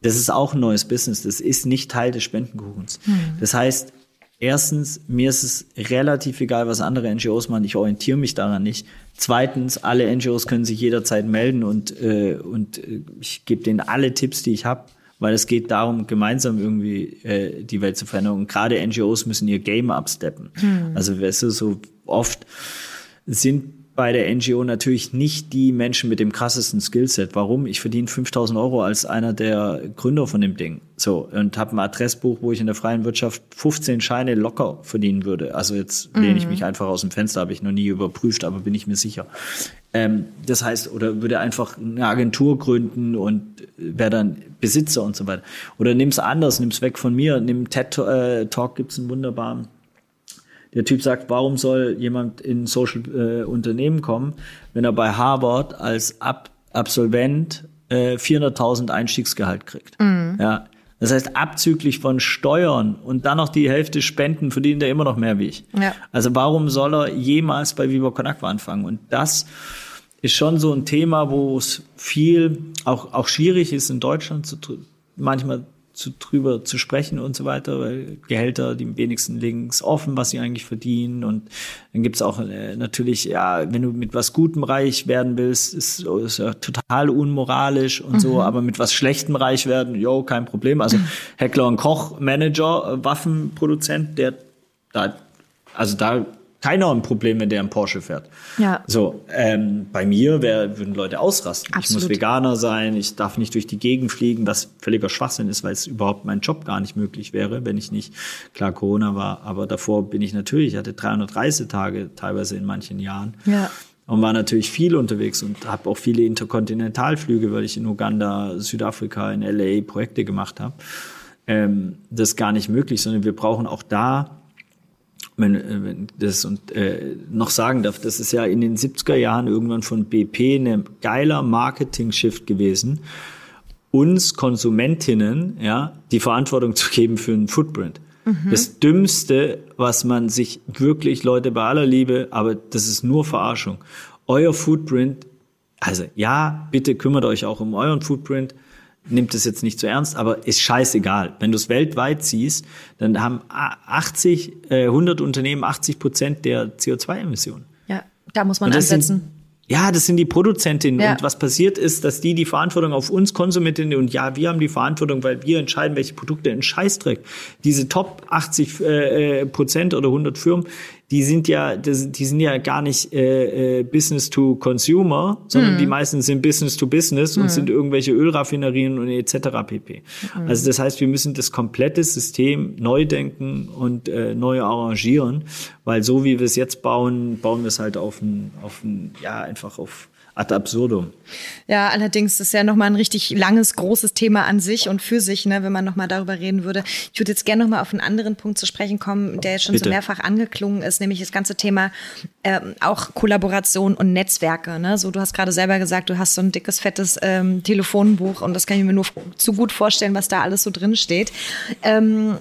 Das ist auch ein neues Business. Das ist nicht Teil des Spendenkuchens. Mhm. Das heißt, erstens, mir ist es relativ egal, was andere NGOs machen. Ich orientiere mich daran nicht. Zweitens, alle NGOs können sich jederzeit melden und, äh, und äh, ich gebe denen alle Tipps, die ich habe weil es geht darum, gemeinsam irgendwie äh, die Welt zu verändern. Und gerade NGOs müssen ihr Game absteppen. Hm. Also weißt du, so oft sind bei der NGO natürlich nicht die Menschen mit dem krassesten Skillset. Warum? Ich verdiene 5000 Euro als einer der Gründer von dem Ding. So, und habe ein Adressbuch, wo ich in der freien Wirtschaft 15 Scheine locker verdienen würde. Also jetzt lehne ich mhm. mich einfach aus dem Fenster, habe ich noch nie überprüft, aber bin ich mir sicher. Ähm, das heißt, oder würde einfach eine Agentur gründen und wäre dann Besitzer und so weiter. Oder nimm's anders, nimm's weg von mir, nimm TED äh, Talk, gibt's einen wunderbaren der Typ sagt, warum soll jemand in Social äh, Unternehmen kommen, wenn er bei Harvard als Ab Absolvent äh, 400.000 Einstiegsgehalt kriegt? Mhm. Ja. Das heißt, abzüglich von Steuern und dann noch die Hälfte Spenden verdient er immer noch mehr wie ich. Ja. Also warum soll er jemals bei Viva Con Agua anfangen? Und das ist schon so ein Thema, wo es viel, auch, auch schwierig ist in Deutschland zu, manchmal zu, drüber zu sprechen und so weiter, weil Gehälter, die wenigsten links offen, was sie eigentlich verdienen. Und dann gibt's auch äh, natürlich, ja, wenn du mit was Gutem reich werden willst, ist, ist ja total unmoralisch und mhm. so, aber mit was Schlechtem reich werden, jo, kein Problem. Also Heckler und Koch, Manager, äh, Waffenproduzent, der da, also da keiner ein Problem, wenn der einen Porsche fährt. Ja. So, ähm, bei mir wär, würden Leute ausrasten. Absolut. Ich muss Veganer sein, ich darf nicht durch die Gegend fliegen, was völliger Schwachsinn ist, weil es überhaupt mein Job gar nicht möglich wäre, wenn ich nicht, klar, Corona war, aber davor bin ich natürlich, ich hatte 300 Reisetage teilweise in manchen Jahren. Ja. Und war natürlich viel unterwegs und habe auch viele Interkontinentalflüge, weil ich in Uganda, Südafrika, in LA Projekte gemacht habe. Ähm, das ist gar nicht möglich, sondern wir brauchen auch da wenn, äh, wenn das und äh, noch sagen darf, das ist ja in den 70er Jahren irgendwann von BP ein geiler Marketing-Shift gewesen, uns Konsumentinnen ja die Verantwortung zu geben für einen Footprint. Mhm. Das Dümmste, was man sich wirklich, Leute, bei aller Liebe, aber das ist nur Verarschung. Euer Footprint, also ja, bitte kümmert euch auch um euren Footprint, nimmt es jetzt nicht zu ernst, aber ist scheißegal. Wenn du es weltweit siehst, dann haben 80, 100 Unternehmen 80 Prozent der CO2-Emissionen. Ja, da muss man ansetzen. Sind, ja, das sind die Produzentinnen. Ja. Und was passiert ist, dass die die Verantwortung auf uns Konsumentinnen und ja, wir haben die Verantwortung, weil wir entscheiden, welche Produkte in Scheißdreck. Diese Top 80 äh, Prozent oder 100 Firmen, die sind ja, die sind ja gar nicht äh, äh, Business to Consumer, sondern mhm. die meisten sind Business to Business und mhm. sind irgendwelche Ölraffinerien und etc. pp. Mhm. Also das heißt, wir müssen das komplette System neu denken und äh, neu arrangieren, weil so wie wir es jetzt bauen, bauen wir es halt auf ein, auf ein, ja einfach auf ad absurdum. Ja, allerdings ist ja nochmal ein richtig langes, großes Thema an sich und für sich, ne, wenn man nochmal darüber reden würde. Ich würde jetzt gerne nochmal auf einen anderen Punkt zu sprechen kommen, der jetzt schon Bitte. so mehrfach angeklungen ist, nämlich das ganze Thema ähm, auch Kollaboration und Netzwerke. Ne? So, du hast gerade selber gesagt, du hast so ein dickes, fettes ähm, Telefonbuch und das kann ich mir nur zu gut vorstellen, was da alles so drin steht. Ähm,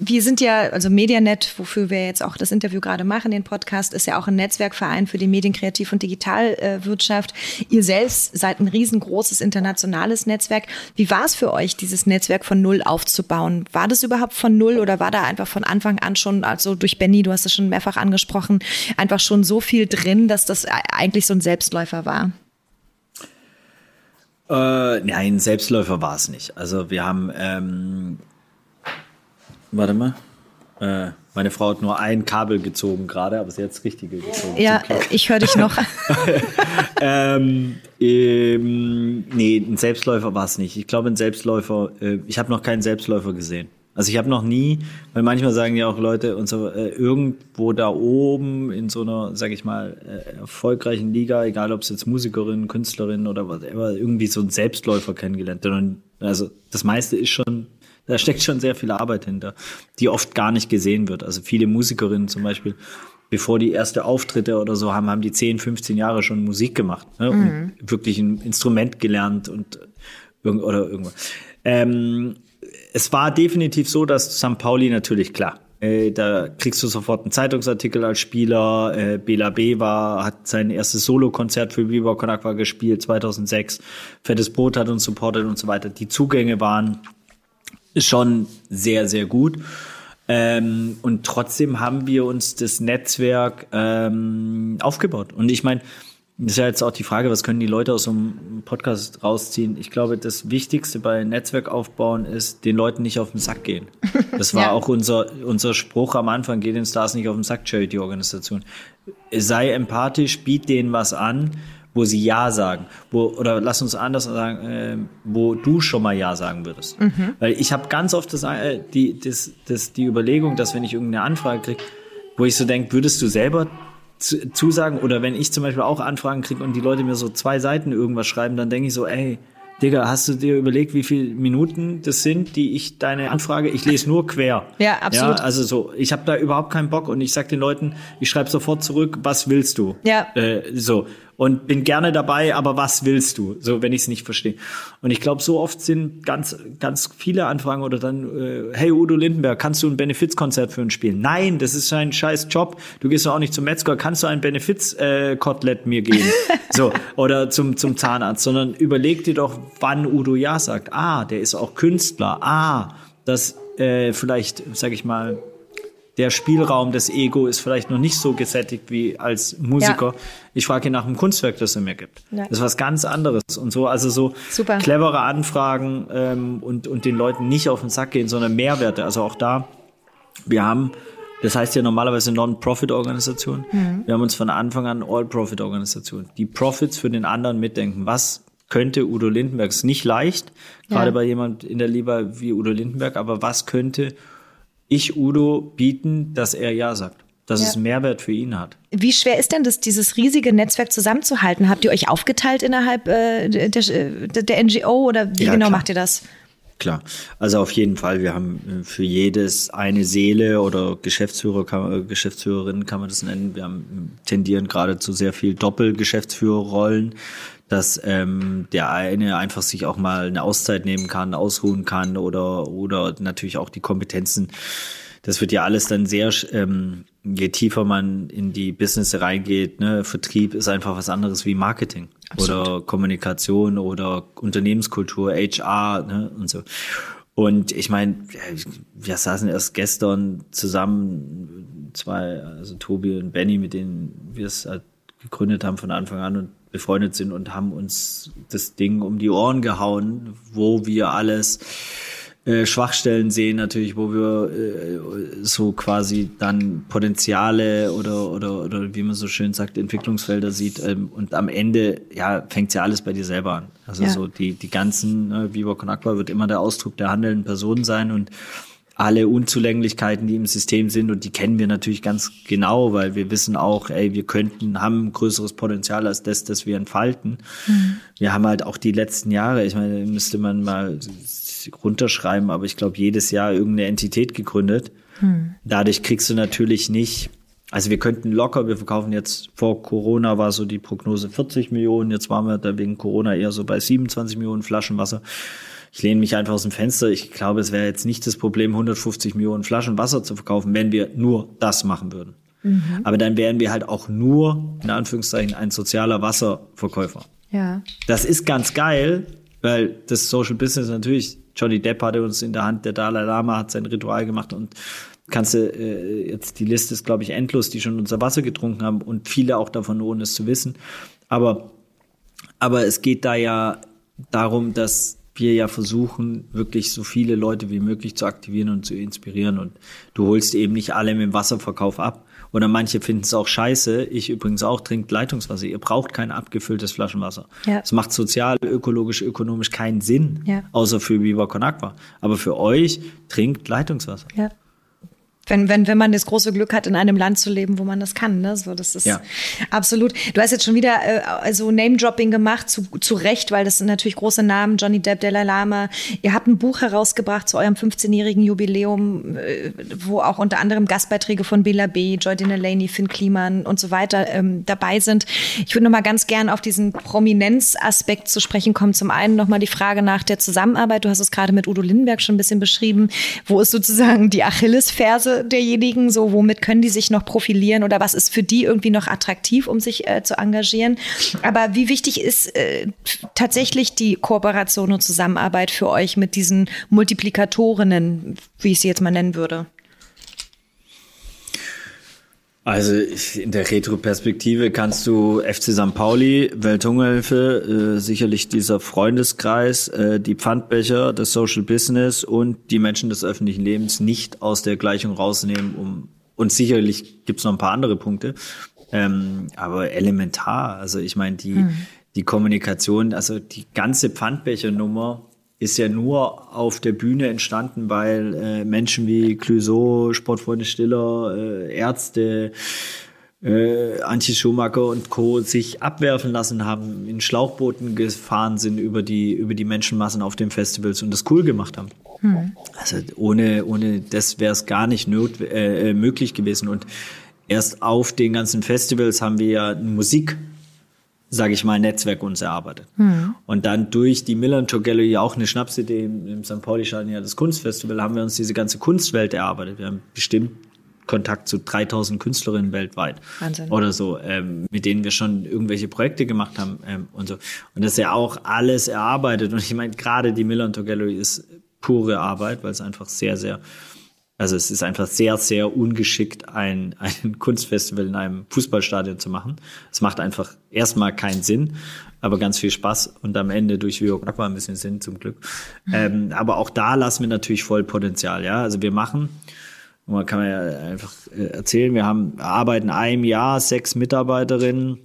wir sind ja, also Medianet, wofür wir jetzt auch das Interview gerade machen, den Podcast, ist ja auch ein Netzwerkverein für die Medienkreativ- und Digitalwirtschaft. Ihr selbst seid ein riesengroßes internationales Netzwerk. Wie war es für euch, dieses Netzwerk von Null aufzubauen? War das überhaupt von Null oder war da einfach von Anfang an schon, also durch Benny, du hast es schon mehrfach angesprochen, einfach schon so viel drin, dass das eigentlich so ein Selbstläufer war? Äh, nein, Selbstläufer war es nicht. Also wir haben ähm, Warte mal. Äh, meine Frau hat nur ein Kabel gezogen gerade, aber sie hat das Richtige gezogen. Ja, ich höre dich noch. *laughs* ähm, ähm, nee, ein Selbstläufer war es nicht. Ich glaube, ein Selbstläufer, äh, ich habe noch keinen Selbstläufer gesehen. Also ich habe noch nie, weil manchmal sagen ja auch Leute, und so, äh, irgendwo da oben in so einer, sag ich mal, äh, erfolgreichen Liga, egal ob es jetzt Musikerinnen, Künstlerinnen oder whatever, irgendwie so ein Selbstläufer kennengelernt. Also das meiste ist schon da steckt schon sehr viel Arbeit hinter, die oft gar nicht gesehen wird. Also viele Musikerinnen zum Beispiel, bevor die erste Auftritte oder so haben, haben die 10, 15 Jahre schon Musik gemacht ne? Mhm. und wirklich ein Instrument gelernt und oder irgendwas. Ähm, es war definitiv so, dass St. Pauli natürlich klar. Äh, da kriegst du sofort einen Zeitungsartikel als Spieler. Äh, Bela B war, hat sein erstes Solokonzert für Viva Con Aqua gespielt 2006. Fettes Brot hat uns supportet und so weiter. Die Zugänge waren schon sehr, sehr gut. Ähm, und trotzdem haben wir uns das Netzwerk ähm, aufgebaut. Und ich meine, das ist ja jetzt auch die Frage, was können die Leute aus so einem Podcast rausziehen? Ich glaube, das Wichtigste bei Netzwerk aufbauen ist, den Leuten nicht auf den Sack gehen. *laughs* Das war ja. auch unser, unser Spruch am Anfang, geht den Stars nicht auf den Sack, Charity-Organisation. Sei empathisch, biet denen was an wo sie Ja sagen. Wo, oder lass uns anders sagen, äh, wo du schon mal Ja sagen würdest. Mhm. Weil ich habe ganz oft das, äh, die, das, das, die Überlegung, dass wenn ich irgendeine Anfrage kriege, wo ich so denke, würdest du selber zusagen oder wenn ich zum Beispiel auch Anfragen kriege und die Leute mir so zwei Seiten irgendwas schreiben, dann denke ich so, ey, Digga, hast du dir überlegt, wie viele Minuten das sind, die ich deine Anfrage, ich lese nur quer. Ja, absolut. Ja, also so, ich habe da überhaupt keinen Bock und ich sag den Leuten, ich schreibe sofort zurück, was willst du? Ja. Äh, so und bin gerne dabei, aber was willst du? So, wenn ich es nicht verstehe. Und ich glaube, so oft sind ganz, ganz viele Anfragen oder dann, äh, hey Udo Lindenberg, kannst du ein Benefizkonzert für uns spielen? Nein, das ist ein scheiß Job. Du gehst doch auch nicht zum Metzger, kannst du ein Benefiz-Kotelett mir geben? *laughs* so, oder zum, zum Zahnarzt, sondern überleg dir doch, wann Udo ja sagt. Ah, der ist auch Künstler. Ah, das äh, vielleicht, sag ich mal, der Spielraum des Ego ist vielleicht noch nicht so gesättigt wie als Musiker. Ja. Ich frage ihn nach einem Kunstwerk, das er mir gibt. Ja. Das ist was ganz anderes und so. Also so Super. clevere Anfragen ähm, und, und den Leuten nicht auf den Sack gehen, sondern Mehrwerte. Also auch da, wir haben, das heißt ja normalerweise Non-Profit-Organisation. Mhm. Wir haben uns von Anfang an All-Profit-Organisation. Die Profits für den anderen mitdenken. Was könnte Udo Lindenberg, ist nicht leicht, gerade ja. bei jemand in der Liebe wie Udo Lindenberg, aber was könnte ich Udo bieten, dass er Ja sagt. Dass ja. es Mehrwert für ihn hat. Wie schwer ist denn das, dieses riesige Netzwerk zusammenzuhalten? Habt ihr euch aufgeteilt innerhalb äh, der, der, NGO oder wie ja, genau klar. macht ihr das? Klar, also auf jeden Fall. Wir haben äh, für jedes eine Seele oder Geschäftsführer, kann, äh, Geschäftsführerin kann man das nennen. Wir haben tendieren gerade zu sehr viel Doppelgeschäftsführerrollen, dass ähm, der eine einfach sich auch mal eine Auszeit nehmen kann, ausruhen kann oder oder natürlich auch die Kompetenzen. Das wird ja alles dann sehr ähm, je tiefer man in die Business reingeht, ne, Vertrieb ist einfach was anderes wie Marketing Absolut. oder Kommunikation oder Unternehmenskultur, HR ne, und so. Und ich meine, wir saßen erst gestern zusammen, zwei, also Tobi und Benny, mit denen wir es halt gegründet haben von Anfang an und befreundet sind und haben uns das Ding um die Ohren gehauen, wo wir alles äh, Schwachstellen sehen natürlich, wo wir äh, so quasi dann Potenziale oder, oder, oder wie man so schön sagt, Entwicklungsfelder sieht. Ähm, und am Ende, ja, fängt ja alles bei dir selber an. Also ja. so die, die ganzen, ne, Viva Con Aqua wird immer der Ausdruck der handelnden Personen sein und alle Unzulänglichkeiten, die im System sind und die kennen wir natürlich ganz genau, weil wir wissen auch, ey, wir könnten, haben größeres Potenzial als das, das wir entfalten. Mhm. Wir haben halt auch die letzten Jahre, ich meine, müsste man mal runterschreiben, aber ich glaube, jedes Jahr irgendeine Entität gegründet. Hm. Dadurch kriegst du natürlich nicht, also wir könnten locker, wir verkaufen jetzt vor Corona war so die Prognose 40 Millionen, jetzt waren wir da wegen Corona eher so bei 27 Millionen Flaschen Wasser. Ich lehne mich einfach aus dem Fenster. Ich glaube, es wäre jetzt nicht das Problem, 150 Millionen Flaschen Wasser zu verkaufen, wenn wir nur das machen würden. Mhm. Aber dann wären wir halt auch nur, in Anführungszeichen, ein sozialer Wasserverkäufer. Ja. Das ist ganz geil, weil das Social Business natürlich Johnny Depp hatte uns in der Hand, der Dalai Lama hat sein Ritual gemacht und kannst du äh, jetzt die Liste ist glaube ich endlos, die schon unser Wasser getrunken haben und viele auch davon ohne es zu wissen. Aber aber es geht da ja darum, dass wir ja versuchen, wirklich so viele Leute wie möglich zu aktivieren und zu inspirieren. Und du holst eben nicht alle mit dem Wasserverkauf ab, oder manche finden es auch scheiße. Ich übrigens auch trinkt Leitungswasser. Ihr braucht kein abgefülltes Flaschenwasser. Ja. Es macht sozial, ökologisch, ökonomisch keinen Sinn. Ja. Außer für Viva Con Aqua. Aber für euch trinkt Leitungswasser. Ja wenn, wenn, wenn man das große Glück hat, in einem Land zu leben, wo man das kann. Ne? So, das ist ja. absolut. Du hast jetzt schon wieder äh, also Name-Dropping gemacht, zu, zu Recht, weil das sind natürlich große Namen, Johnny Depp, Dalai Lama. Ihr habt ein Buch herausgebracht zu eurem 15-jährigen Jubiläum, äh, wo auch unter anderem Gastbeiträge von Bela B., Joy Dinelany, Finn Kliman und so weiter ähm, dabei sind. Ich würde noch mal ganz gern auf diesen Prominenzaspekt zu sprechen kommen. Zum einen noch mal die Frage nach der Zusammenarbeit. Du hast es gerade mit Udo Lindenberg schon ein bisschen beschrieben. Wo ist sozusagen die Achillesferse derjenigen? So, womit können die sich noch profilieren oder was ist für die irgendwie noch attraktiv, um sich äh, zu engagieren? Aber wie wichtig ist äh, tatsächlich die Kooperation und Zusammenarbeit für euch mit diesen Multiplikatorinnen, wie ich sie jetzt mal nennen würde? Also in der Retro-Perspektive kannst du FC St. Pauli, Welthungerhilfe, äh, sicherlich dieser Freundeskreis, äh, die Pfandbecher, das Social Business und die Menschen des öffentlichen Lebens nicht aus der Gleichung rausnehmen. Um, und sicherlich gibt's noch ein paar andere Punkte, ähm, aber elementar. Also ich meine, die, hm. die Kommunikation, also die ganze Pfandbechernummer ist ja nur auf der Bühne entstanden, weil äh, Menschen wie Clouseau, Sportfreunde Stiller, äh, Ärzte, äh, Antje Schumacher und Co. sich abwerfen lassen haben, in Schlauchbooten gefahren sind über die, über die Menschenmassen auf den Festivals und das cool gemacht haben. Hm. Also ohne, ohne das wäre es gar nicht not, äh, möglich gewesen. Und erst auf den ganzen Festivals haben wir ja Musik sage ich mal, Netzwerk uns erarbeitet. Mhm. Und dann durch die Milan Tour Gallery, auch eine Schnapsidee im, St. Pauli-Stadion, ja das Kunstfestival, haben wir uns diese ganze Kunstwelt erarbeitet. Wir haben bestimmt Kontakt zu 3000 Künstlerinnen weltweit Wahnsinn. oder so, ähm, mit denen wir schon irgendwelche Projekte gemacht haben ähm, und so. Und das ist ja auch alles erarbeitet. Und ich meine, gerade die Milan Tour Gallery ist pure Arbeit, weil es einfach sehr, sehr also es ist einfach sehr, sehr ungeschickt, ein, *laughs* ein Kunstfestival in einem Fußballstadion zu machen. Es macht einfach erstmal keinen Sinn, aber ganz viel Spaß und am Ende durch Aqua ein bisschen Sinn zum Glück. Mhm. Ähm, aber auch da lassen wir natürlich voll Potenzial. Ja, also wir machen, man kann ja einfach äh, erzählen, wir haben arbeiten einem Jahr sechs Mitarbeiterinnen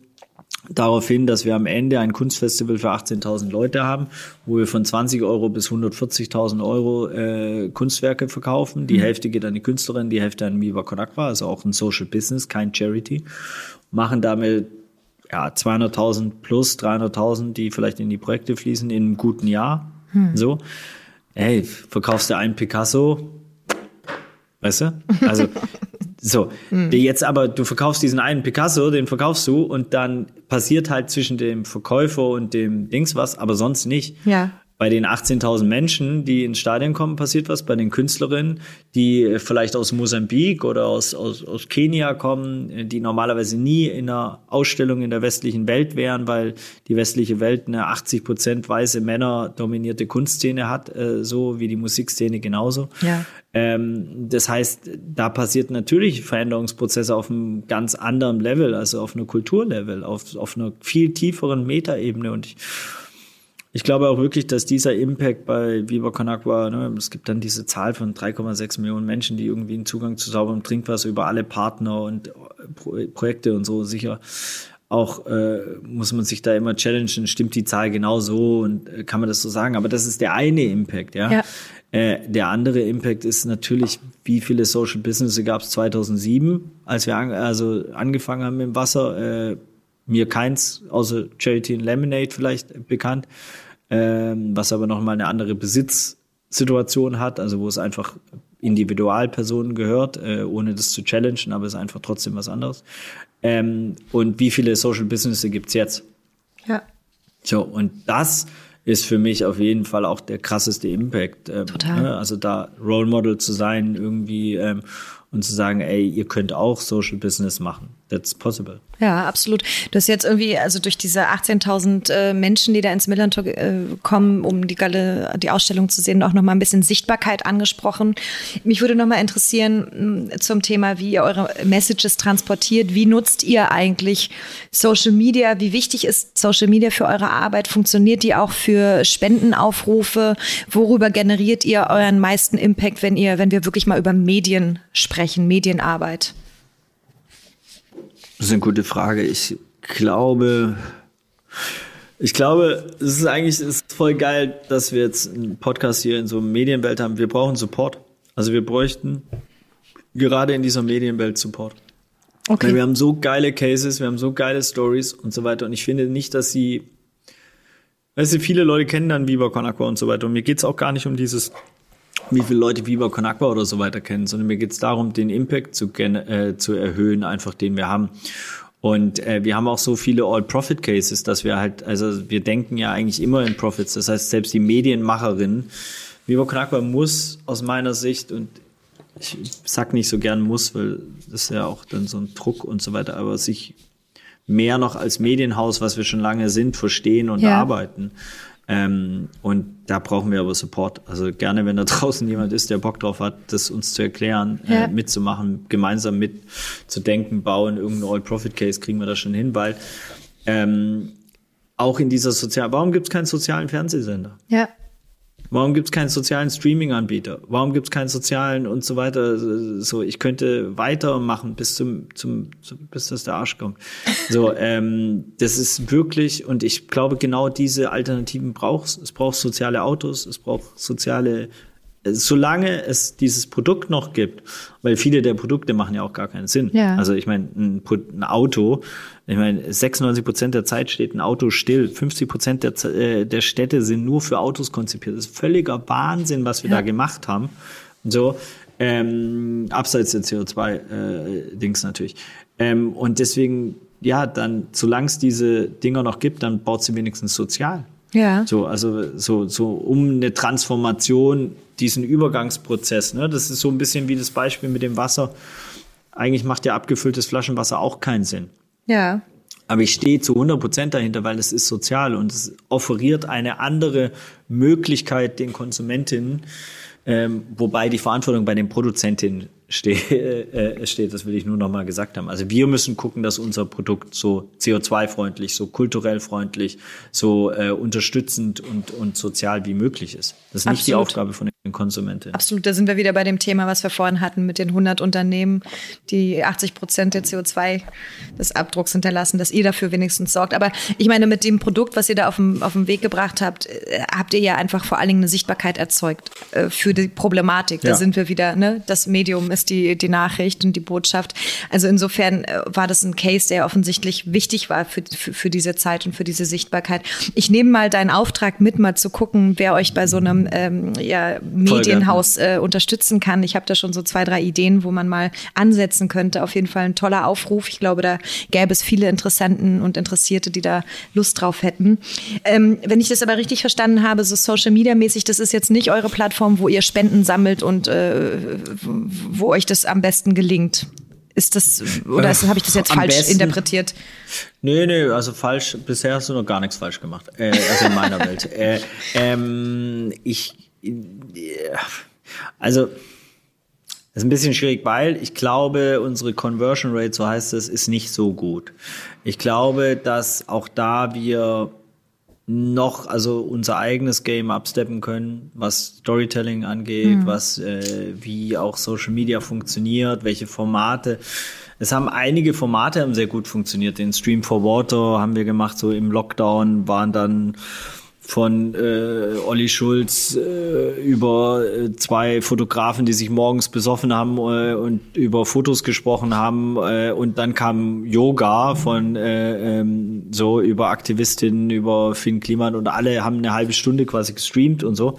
darauf hin, dass wir am Ende ein Kunstfestival für 18.000 Leute haben, wo wir von 20 Euro bis 140.000 Euro äh, Kunstwerke verkaufen. Die mhm. Hälfte geht an die Künstlerin, die Hälfte an Miva Konakwa, also auch ein Social Business, kein Charity. Machen damit ja 200.000 plus 300.000, die vielleicht in die Projekte fließen in einem guten Jahr. Mhm. So. Hey, verkaufst du einen Picasso? Weißt du? Also, *laughs* so. Mhm. Jetzt aber, du verkaufst diesen einen Picasso, den verkaufst du und dann passiert halt zwischen dem Verkäufer und dem Dings was, aber sonst nicht. Ja bei den 18.000 Menschen, die ins Stadion kommen, passiert was. Bei den Künstlerinnen, die vielleicht aus Mosambik oder aus, aus, aus Kenia kommen, die normalerweise nie in einer Ausstellung in der westlichen Welt wären, weil die westliche Welt eine 80 Prozent weiße Männer dominierte Kunstszene hat, äh, so wie die Musikszene genauso. Ja. Ähm, das heißt, da passiert natürlich Veränderungsprozesse auf einem ganz anderen Level, also auf einer Kulturlevel, auf, auf einer viel tieferen Metaebene und ich ich glaube auch wirklich, dass dieser Impact bei Viva Con Agua, ne, es gibt dann diese Zahl von 3,6 Millionen Menschen, die irgendwie einen Zugang zu sauberem Trinkwasser über alle Partner und äh, Projekte und so sicher. Auch äh, muss man sich da immer challengen, stimmt die Zahl genau so und äh, kann man das so sagen? Aber das ist der eine Impact, ja. ja. Äh, der andere Impact ist natürlich, wie viele Social Businesses gab es 2007, als wir an, also angefangen haben mit dem Wasser. Äh, mir keins, außer Charity and Lemonade vielleicht bekannt, ähm, was aber nochmal eine andere Besitzsituation hat, also wo es einfach Individualpersonen gehört, äh, ohne das zu challengen, aber es ist einfach trotzdem was anderes. Ähm, und wie viele Social Businesses gibt's jetzt? Ja. So, und das ist für mich auf jeden Fall auch der krasseste Impact. Ähm, Total. Ne? Also da Role Model zu sein irgendwie ähm, und zu sagen, ey, ihr könnt auch Social Business machen. That's possible. Ja, absolut. Du hast jetzt irgendwie, also durch diese 18.000 äh, Menschen, die da ins Millantor äh, kommen, um die, Galle, die Ausstellung zu sehen, auch nochmal ein bisschen Sichtbarkeit angesprochen. Mich würde nochmal interessieren mh, zum Thema, wie ihr eure Messages transportiert. Wie nutzt ihr eigentlich Social Media? Wie wichtig ist Social Media für eure Arbeit? Funktioniert die auch für Spendenaufrufe? Worüber generiert ihr euren meisten Impact, wenn ihr, wenn wir wirklich mal über Medien sprechen, Medienarbeit? Das ist eine gute Frage. Ich glaube, ich glaube, es ist eigentlich es ist voll geil, dass wir jetzt einen Podcast hier in so einer Medienwelt haben. Wir brauchen Support. Also wir bräuchten gerade in dieser Medienwelt Support. Okay. Weil wir haben so geile Cases, wir haben so geile Stories und so weiter. Und ich finde nicht, dass sie, weißt du, viele Leute kennen dann Viva Con Aqua und so weiter. Und mir geht's auch gar nicht um dieses wie viele Leute Viva Con Agua oder so weiter kennen, sondern mir geht es darum, den Impact zu, äh, zu erhöhen, einfach den wir haben. Und äh, wir haben auch so viele All-Profit-Cases, dass wir halt, also wir denken ja eigentlich immer in Profits. Das heißt, selbst die Medienmacherin, Viva Con Agua muss aus meiner Sicht, und ich sag nicht so gern muss, weil das ist ja auch dann so ein Druck und so weiter, aber sich mehr noch als Medienhaus, was wir schon lange sind, verstehen und ja. arbeiten. Ähm, und da brauchen wir aber Support. Also gerne, wenn da *laughs* draußen jemand ist, der Bock drauf hat, das uns zu erklären, äh, ja. äh, mitzumachen, gemeinsam mitzudenken, bauen, irgendeinen All-Profit-Case kriegen wir da schon hin, weil ähm, auch in dieser sozialen, warum gibt es keinen sozialen Fernsehsender? Ja. Warum gibt es keinen sozialen Streaming-Anbieter? Warum gibt es keinen sozialen und so weiter? So, ich könnte weitermachen bis zum, zum, bis das der Arsch kommt. So, *laughs* ähm, das ist wirklich und ich glaube genau diese Alternativen braucht es. Es braucht soziale Autos, es braucht soziale solange es dieses Produkt noch gibt, weil viele der Produkte machen ja auch gar keinen Sinn. Ja. Also ich meine, ein, ein, Auto, ich meine, 96 Prozent der Zeit steht ein Auto still, 50 Prozent der, äh, der Städte sind nur für Autos konzipiert. Das ist völliger Wahnsinn, was wir ja. da gemacht haben. So, ähm, abseits der CO2-Dings äh, natürlich. Ähm, und deswegen, ja, dann, solange es diese Dinger noch gibt, dann baut sie wenigstens sozial. Ja. So, also so, so um eine Transformation, diesen Übergangsprozess. Ne? Das ist so ein bisschen wie das Beispiel mit dem Wasser. Eigentlich macht ja abgefülltes Flaschenwasser auch keinen Sinn. Ja. Aber ich stehe zu 100 Prozent dahinter, weil es ist sozial und es offeriert eine andere Möglichkeit den Konsumentinnen, ähm, wobei die Verantwortung bei den Produzentinnen ste äh, steht. Das will ich nur noch mal gesagt haben. Also wir müssen gucken, dass unser Produkt so CO2-freundlich, so kulturell freundlich, so äh, unterstützend und, und sozial wie möglich ist. Das ist Absolut. nicht die Aufgabe von den Konsumentin. Absolut, da sind wir wieder bei dem Thema, was wir vorhin hatten mit den 100 Unternehmen, die 80 Prozent der CO2 des Abdrucks hinterlassen, dass ihr dafür wenigstens sorgt. Aber ich meine, mit dem Produkt, was ihr da auf dem, auf Weg gebracht habt, äh, habt ihr ja einfach vor allen Dingen eine Sichtbarkeit erzeugt äh, für die Problematik. Da ja. sind wir wieder, ne? Das Medium ist die, die Nachricht und die Botschaft. Also insofern äh, war das ein Case, der offensichtlich wichtig war für, für, für diese Zeit und für diese Sichtbarkeit. Ich nehme mal deinen Auftrag mit, mal zu gucken, wer euch bei so einem ähm, ja, Medienhaus äh, unterstützen kann. Ich habe da schon so zwei, drei Ideen, wo man mal ansetzen könnte. Auf jeden Fall ein toller Aufruf. Ich glaube, da gäbe es viele Interessanten und Interessierte, die da Lust drauf hätten. Ähm, wenn ich das aber richtig verstanden habe, so Social Media mäßig, das ist jetzt nicht eure Plattform, wo ihr Spenden sammelt und äh, wo euch das am besten gelingt. Ist das, oder äh, habe ich das jetzt falsch besten, interpretiert? Nee, nee, also falsch, bisher hast du noch gar nichts falsch gemacht. Äh, also in meiner Welt. Äh, ähm, ich, also, das ist ein bisschen schwierig, weil ich glaube, unsere Conversion Rate, so heißt es, ist nicht so gut. Ich glaube, dass auch da wir noch, also unser eigenes Game absteppen können, was Storytelling angeht, mhm. was äh, wie auch Social Media funktioniert, welche Formate. Es haben einige Formate haben sehr gut funktioniert. Den Stream for Water haben wir gemacht, so im Lockdown waren dann von äh, Olli Schulz äh, über äh, zwei Fotografen, die sich morgens besoffen haben äh, und über Fotos gesprochen haben äh, und dann kam Yoga von äh, ähm, so über Aktivistinnen, über Finn Kliman und alle haben eine halbe Stunde quasi gestreamt und so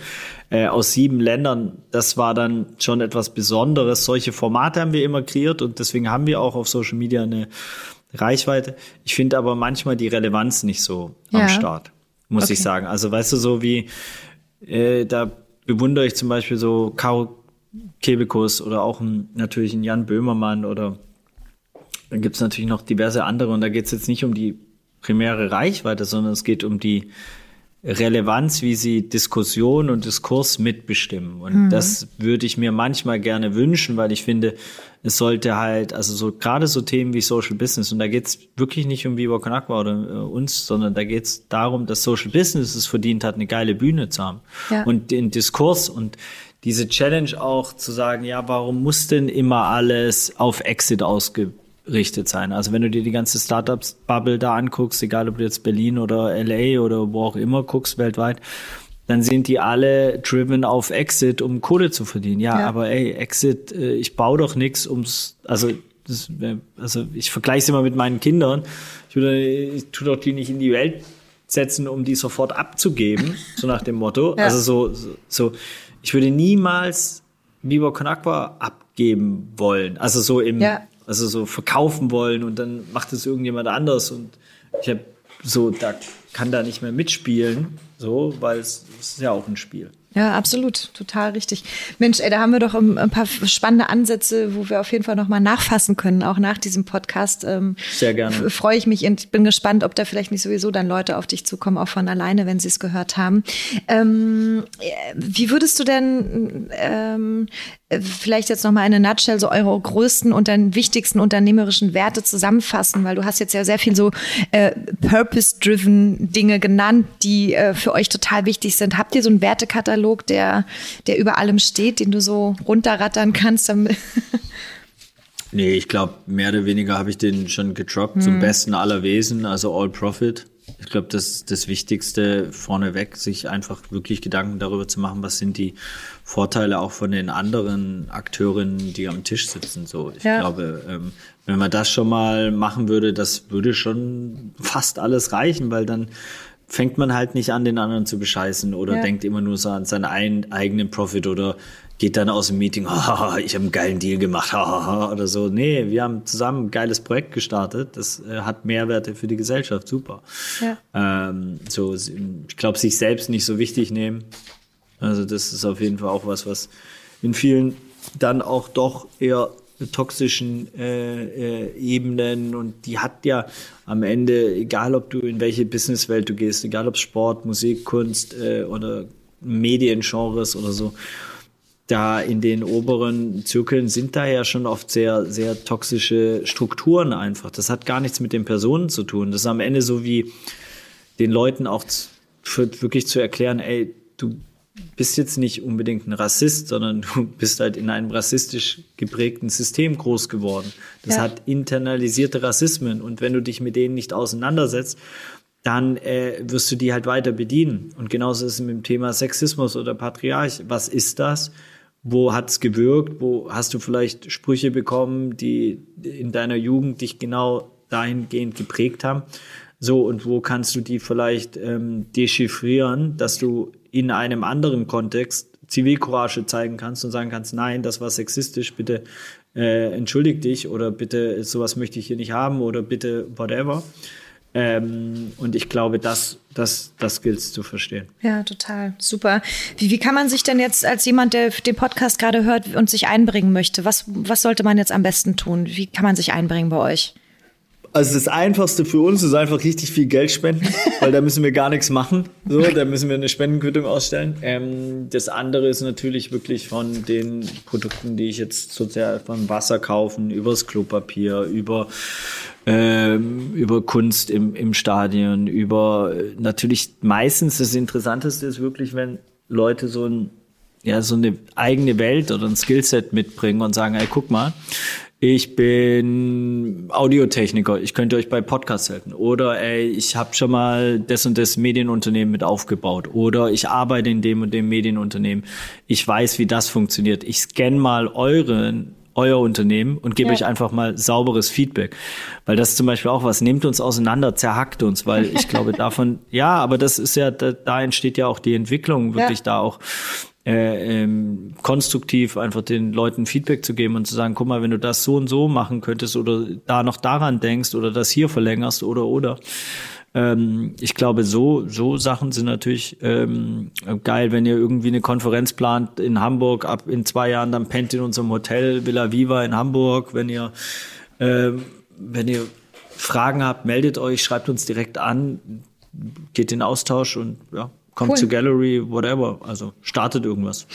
äh, aus sieben Ländern. Das war dann schon etwas Besonderes. Solche Formate haben wir immer kreiert und deswegen haben wir auch auf Social Media eine Reichweite. Ich finde aber manchmal die Relevanz nicht so ja. am Start muss okay. ich sagen. Also weißt du, so wie äh, da bewundere ich zum Beispiel so Karo Kebekus oder auch ein, natürlich einen Jan Böhmermann oder dann gibt es natürlich noch diverse andere und da geht es jetzt nicht um die primäre Reichweite, sondern es geht um die Relevanz, wie sie Diskussion und Diskurs mitbestimmen. Und mhm. das würde ich mir manchmal gerne wünschen, weil ich finde, es sollte halt, also so gerade so Themen wie Social Business, und da geht es wirklich nicht um Viva Con Aqua oder äh, uns, sondern da geht es darum, dass Social Business es verdient hat, eine geile Bühne zu haben. Ja. Und den Diskurs und diese Challenge auch zu sagen, ja, warum muss denn immer alles auf Exit ausgebildet richtet sein. Also wenn du dir die ganze Startups-Bubble da anguckst, egal ob du jetzt Berlin oder LA oder wo auch immer guckst weltweit, dann sind die alle driven auf Exit, um Kohle zu verdienen. Ja, ja. aber ey, Exit, äh, ich baue doch nichts ums, also das, also ich vergleiche es immer mit meinen Kindern. Ich, würde, ich tue doch die nicht in die Welt setzen, um die sofort abzugeben, *laughs* so nach dem Motto. Ja. Also so, so, so, ich würde niemals Con Aqua abgeben wollen. Also so im, ja also so verkaufen wollen und dann macht es irgendjemand anders und ich habe so, da kann da nicht mehr mitspielen, so, weil es, es ist ja auch ein Spiel. Ja, absolut, total richtig. Mensch, ey, da haben wir doch ein paar spannende Ansätze, wo wir auf jeden Fall nochmal nachfassen können, auch nach diesem Podcast. Ähm, Sehr gerne. Freue ich mich und bin gespannt, ob da vielleicht nicht sowieso dann Leute auf dich zukommen, auch von alleine, wenn sie es gehört haben. Ähm, wie würdest du denn ähm, vielleicht jetzt nochmal in eine Nutshell so eure größten und dann wichtigsten unternehmerischen Werte zusammenfassen, weil du hast jetzt ja sehr viel so äh, purpose-driven Dinge genannt, die äh, für euch total wichtig sind. Habt ihr so einen Wertekatalog? Katalog, der, der über allem steht, den du so runterrattern kannst? *laughs* nee, ich glaube, mehr oder weniger habe ich den schon gedroppt. Hm. Zum besten aller Wesen, also All Profit. Ich glaube, das ist das Wichtigste vorneweg, sich einfach wirklich Gedanken darüber zu machen, was sind die Vorteile auch von den anderen Akteurinnen, die am Tisch sitzen. So, ich ja. glaube, ähm, wenn man das schon mal machen würde, das würde schon fast alles reichen, weil dann fängt man halt nicht an, den anderen zu bescheißen oder ja. denkt immer nur so an seinen ein, eigenen Profit oder geht dann aus dem Meeting, *laughs* oh, ich habe einen geilen Deal gemacht oh, oder so. Nee, wir haben zusammen ein geiles Projekt gestartet. Das äh, hat Mehrwerte für die Gesellschaft, super. Ja. Ähm, so, ich glaube, sich selbst nicht so wichtig nehmen. Also das ist auf jeden Fall auch was, was in vielen dann auch doch eher toxischen äh, äh, Ebenen und die hat ja am Ende, egal ob du in welche Businesswelt du gehst, egal ob Sport, Musik, Kunst äh, oder Mediengenres oder so, da in den oberen Zirkeln sind da ja schon oft sehr, sehr toxische Strukturen einfach. Das hat gar nichts mit den Personen zu tun. Das ist am Ende so wie den Leuten auch wirklich zu erklären, ey, du bist jetzt nicht unbedingt ein Rassist, sondern du *laughs* bist halt in einem rassistisch geprägten System groß geworden. Das ja. hat internalisierte Rassismen und wenn du dich mit denen nicht auseinandersetzt, dann äh, wirst du die halt weiter bedienen. Und genauso ist es mit dem Thema Sexismus oder Patriarch. Was ist das? Wo hat's gewirkt? Wo hast du vielleicht Sprüche bekommen, die in deiner Jugend dich genau dahingehend geprägt haben? So, und wo kannst du die vielleicht ähm, dechiffrieren, dass du in einem anderen Kontext Zivilcourage zeigen kannst und sagen kannst, nein, das war sexistisch, bitte äh, entschuldig dich oder bitte sowas möchte ich hier nicht haben oder bitte whatever. Ähm, und ich glaube, das, das, das gilt es zu verstehen. Ja, total. Super. Wie, wie kann man sich denn jetzt als jemand, der den Podcast gerade hört und sich einbringen möchte, was, was sollte man jetzt am besten tun? Wie kann man sich einbringen bei euch? Also das Einfachste für uns ist einfach richtig viel Geld spenden, *laughs* weil da müssen wir gar nichts machen. So, da müssen wir eine Spendenquittung ausstellen. Ähm, das andere ist natürlich wirklich von den Produkten, die ich jetzt sozial von Wasser kaufen, übers Klopapier, über ähm, über Kunst im, im Stadion, über natürlich meistens das Interessanteste ist wirklich, wenn Leute so ein ja so eine eigene Welt oder ein Skillset mitbringen und sagen, ey, guck mal, ich bin Audiotechniker, ich könnte euch bei Podcasts helfen. Oder ey, ich habe schon mal das und das Medienunternehmen mit aufgebaut. Oder ich arbeite in dem und dem Medienunternehmen. Ich weiß, wie das funktioniert. Ich scanne mal euren euer Unternehmen und gebe ja. euch einfach mal sauberes Feedback. Weil das zum Beispiel auch was, nehmt uns auseinander, zerhackt uns, weil ich glaube *laughs* davon, ja, aber das ist ja, da, da entsteht ja auch die Entwicklung, wirklich ja. da auch äh, ähm, konstruktiv einfach den Leuten Feedback zu geben und zu sagen, guck mal, wenn du das so und so machen könntest oder da noch daran denkst oder das hier verlängerst oder oder. Ähm, ich glaube, so so Sachen sind natürlich ähm, geil, wenn ihr irgendwie eine Konferenz plant in Hamburg ab in zwei Jahren, dann pennt in unserem Hotel Villa Viva in Hamburg. Wenn ihr ähm, wenn ihr Fragen habt, meldet euch, schreibt uns direkt an, geht in Austausch und ja, kommt cool. zur Gallery, whatever. Also startet irgendwas.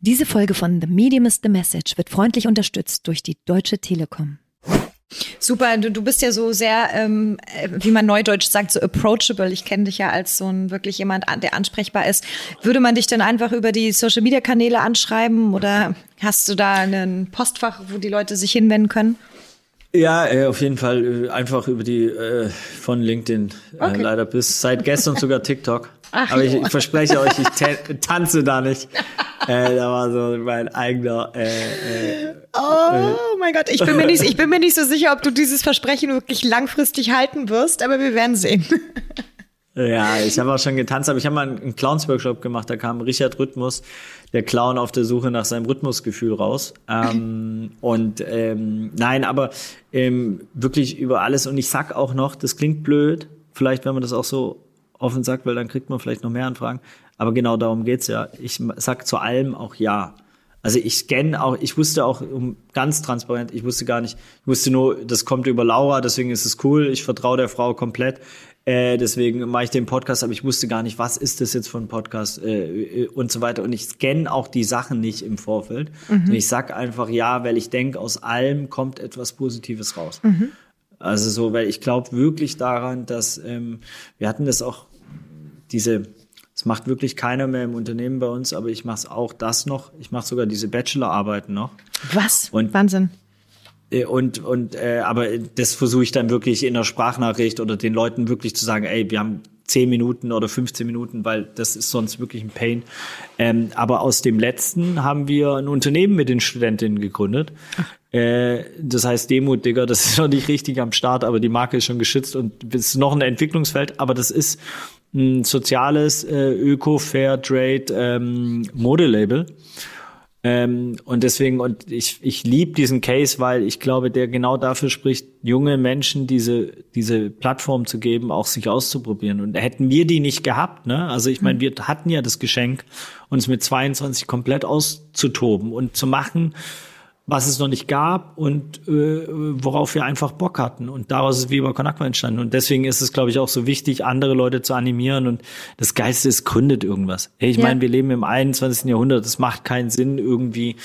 Diese Folge von The Medium is the Message wird freundlich unterstützt durch die Deutsche Telekom. Super, du, du bist ja so sehr, ähm, äh, wie man neudeutsch sagt, so approachable. Ich kenne dich ja als so ein wirklich jemand, der ansprechbar ist. Würde man dich denn einfach über die Social Media Kanäle anschreiben oder hast du da ein Postfach, wo die Leute sich hinwenden können? Ja, äh, auf jeden Fall äh, einfach über die äh, von LinkedIn äh, okay. leider bis seit gestern sogar TikTok. Ach, Aber ich, ich, verspreche euch, ich *laughs* tanze da nicht. äh, da war so mein eigener. Äh, äh, oh mein Gott, ich bin, mir nicht, ich bin mir nicht so sicher, ob du dieses Versprechen wirklich langfristig halten wirst, aber wir werden sehen. Ja, ich habe auch schon getanzt, aber ich habe mal einen Clowns-Workshop gemacht, da kam Richard Rhythmus, der Clown auf der Suche nach seinem Rhythmusgefühl raus. Ähm, *laughs* und ähm, nein, aber ähm, wirklich über alles. Und ich sag auch noch, das klingt blöd, vielleicht wenn man das auch so offen sagt, weil dann kriegt man vielleicht noch mehr Anfragen. Aber genau darum geht's ja. Ich sag zu allem auch ja. Also ich scanne auch, ich wusste auch um, ganz transparent, ich wusste gar nicht, ich wusste nur, das kommt über Laura, deswegen ist es cool, ich vertraue der Frau komplett. Äh, deswegen mache ich den Podcast, aber ich wusste gar nicht, was ist das jetzt für ein Podcast äh, und so weiter. Und ich scanne auch die Sachen nicht im Vorfeld. Mhm. Und ich sag einfach ja, weil ich denke, aus allem kommt etwas Positives raus. Mhm. Also so, weil ich glaube wirklich daran, dass ähm, wir hatten das auch diese, es macht wirklich keiner mehr im Unternehmen bei uns, aber ich mache auch das noch. Ich mache sogar diese Bachelorarbeiten noch. Was? Und, Wahnsinn. Äh, und, und äh, aber das versuche ich dann wirklich in der Sprachnachricht oder den Leuten wirklich zu sagen, ey, wir haben 10 Minuten oder 15 Minuten, weil das ist sonst wirklich ein Pain. Ähm, aber aus dem letzten haben wir ein Unternehmen mit den Studentinnen gegründet. Äh, das heißt Demut, Digga, das ist noch nicht richtig am Start, aber die Marke ist schon geschützt und es ist noch ein Entwicklungsfeld, aber das ist ein soziales äh, Öko-Fair Trade ähm, Modelabel. Ähm, und deswegen, und ich, ich liebe diesen Case, weil ich glaube, der genau dafür spricht, junge Menschen diese, diese Plattform zu geben, auch sich auszuprobieren. Und hätten wir die nicht gehabt, ne? Also ich meine, wir hatten ja das Geschenk, uns mit 22 komplett auszutoben und zu machen, was es noch nicht gab und äh, worauf wir einfach Bock hatten. Und daraus ist Weber Konakwa entstanden. Und deswegen ist es, glaube ich, auch so wichtig, andere Leute zu animieren. Und das Geiste ist, gründet irgendwas. Hey, ich ja. meine, wir leben im 21. Jahrhundert. Es macht keinen Sinn, irgendwie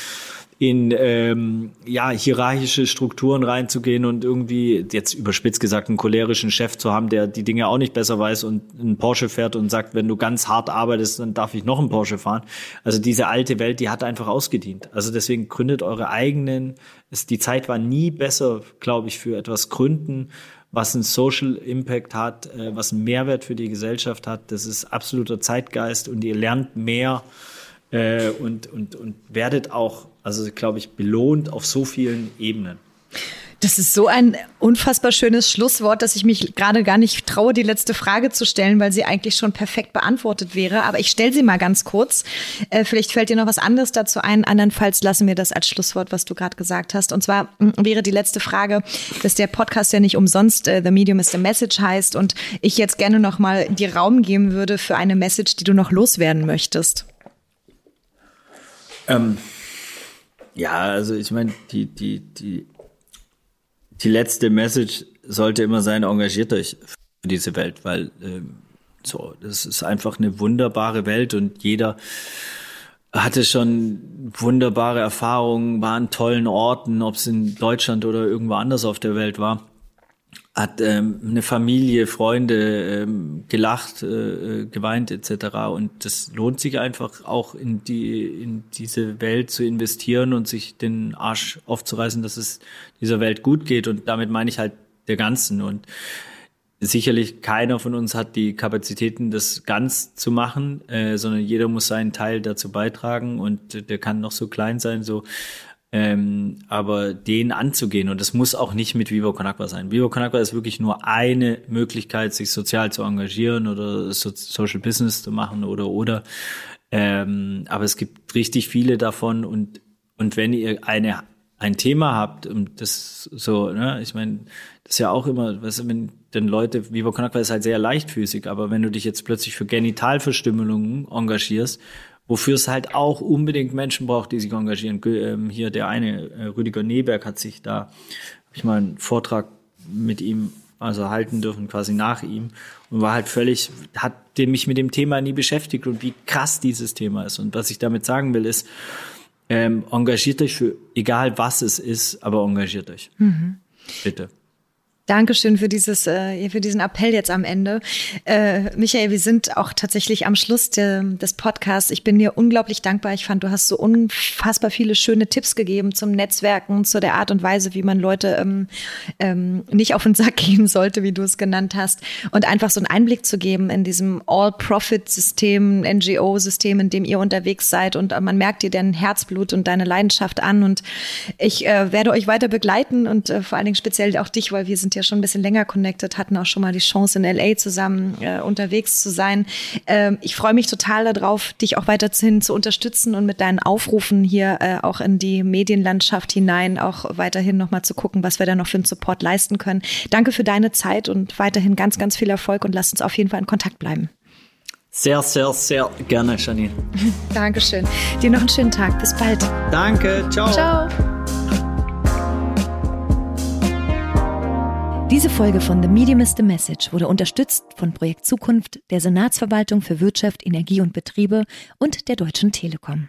in ähm, ja, hierarchische Strukturen reinzugehen und irgendwie, jetzt überspitzt gesagt, einen cholerischen Chef zu haben, der die Dinge auch nicht besser weiß und einen Porsche fährt und sagt, wenn du ganz hart arbeitest, dann darf ich noch einen Porsche fahren. Also diese alte Welt, die hat einfach ausgedient. Also deswegen gründet eure eigenen, es, die Zeit war nie besser, glaube ich, für etwas gründen, was einen Social Impact hat, äh, was einen Mehrwert für die Gesellschaft hat. Das ist absoluter Zeitgeist und ihr lernt mehr äh, und, und, und werdet auch, also glaube ich, belohnt auf so vielen Ebenen. Das ist so ein unfassbar schönes Schlusswort, dass ich mich gerade gar nicht traue, die letzte Frage zu stellen, weil sie eigentlich schon perfekt beantwortet wäre. Aber ich stelle sie mal ganz kurz. Äh, vielleicht fällt dir noch was anderes dazu ein. Andernfalls lassen wir das als Schlusswort, was du gerade gesagt hast. Und zwar wäre die letzte Frage, dass der Podcast ja nicht umsonst äh, The Medium is the Message heißt und ich jetzt gerne noch mal dir Raum geben würde für eine Message, die du noch loswerden möchtest. Ähm, ja, also ich meine, die, die, die die letzte Message sollte immer sein, engagiert euch für diese Welt, weil ähm, so, das ist einfach eine wunderbare Welt und jeder hatte schon wunderbare Erfahrungen, war an tollen Orten, ob es in Deutschland oder irgendwo anders auf der Welt war hat ähm, eine Familie, Freunde ähm, gelacht, äh, geweint etc. Und das lohnt sich einfach auch in die in diese Welt zu investieren und sich den Arsch aufzureißen, dass es dieser Welt gut geht. Und damit meine ich halt der Ganzen. Und sicherlich keiner von uns hat die Kapazitäten, das ganz zu machen, äh, sondern jeder muss seinen Teil dazu beitragen und der kann noch so klein sein, so ähm, aber den anzugehen, und das muss auch nicht mit Vivo Con Agua sein. Vivo Con Agua ist wirklich nur eine Möglichkeit, sich sozial zu engagieren oder so Social Business zu machen oder oder. Ähm, aber es gibt richtig viele davon und und wenn ihr eine ein Thema habt und das so, ne, ich meine, das ist ja auch immer, weißt du, wenn denn Leute, Vivo Con Agua ist halt sehr leichtfüßig, aber wenn du dich jetzt plötzlich für Genitalverstümmelungen engagierst wofür es halt auch unbedingt Menschen braucht, die sich engagieren. Ähm, hier der eine, äh, Rüdiger Neberg, hat sich da, ich mal einen Vortrag mit ihm also halten dürfen, quasi nach ihm. Und war halt völlig, hat mich mit dem Thema nie beschäftigt und wie krass dieses Thema ist. Und was ich damit sagen will, ist, ähm, engagiert euch für egal was es ist, aber engagiert euch. Mhm. Bitte. Dankeschön für dieses, äh, für diesen Appell jetzt am Ende. Äh, Michael, wir sind auch tatsächlich am Schluss de, des Podcasts. Ich bin dir unglaublich dankbar. Ich fand, du hast so unfassbar viele schöne Tipps gegeben zum Netzwerken, zu der Art und Weise, wie man Leute ähm, ähm, nicht auf den Sack *laughs* gehen sollte, wie du es genannt hast. Und einfach so einen Einblick zu geben in diesem All-Profit-System, NGO-System, in dem ihr unterwegs seid. Und äh, man merkt dir dein Herzblut und deine Leidenschaft an. Und ich werde euch weiter begleiten und vor allen Dingen speziell auch dich, weil wir sind ja schon ein bisschen länger connected, hatten auch schon mal die Chance in LA zusammen äh, unterwegs zu sein. Ähm, ich freue mich total darauf, dich auch weiterhin zu unterstützen und mit deinen Aufrufen hier äh, auch in die Medienlandschaft hinein auch weiterhin nochmal zu gucken, was wir da noch für einen Support leisten können. Danke für deine Zeit und weiterhin ganz, ganz viel Erfolg und lass uns auf jeden Fall in Kontakt bleiben. Sehr, sehr, sehr gerne, Janine. *laughs* Dankeschön. Dir noch einen schönen Tag. Bis bald. Danke. Ciao. Ciao. Diese Folge von The Medium is the Message wurde unterstützt von Projekt Zukunft, der Senatsverwaltung für Wirtschaft, Energie und Betriebe und der Deutschen Telekom.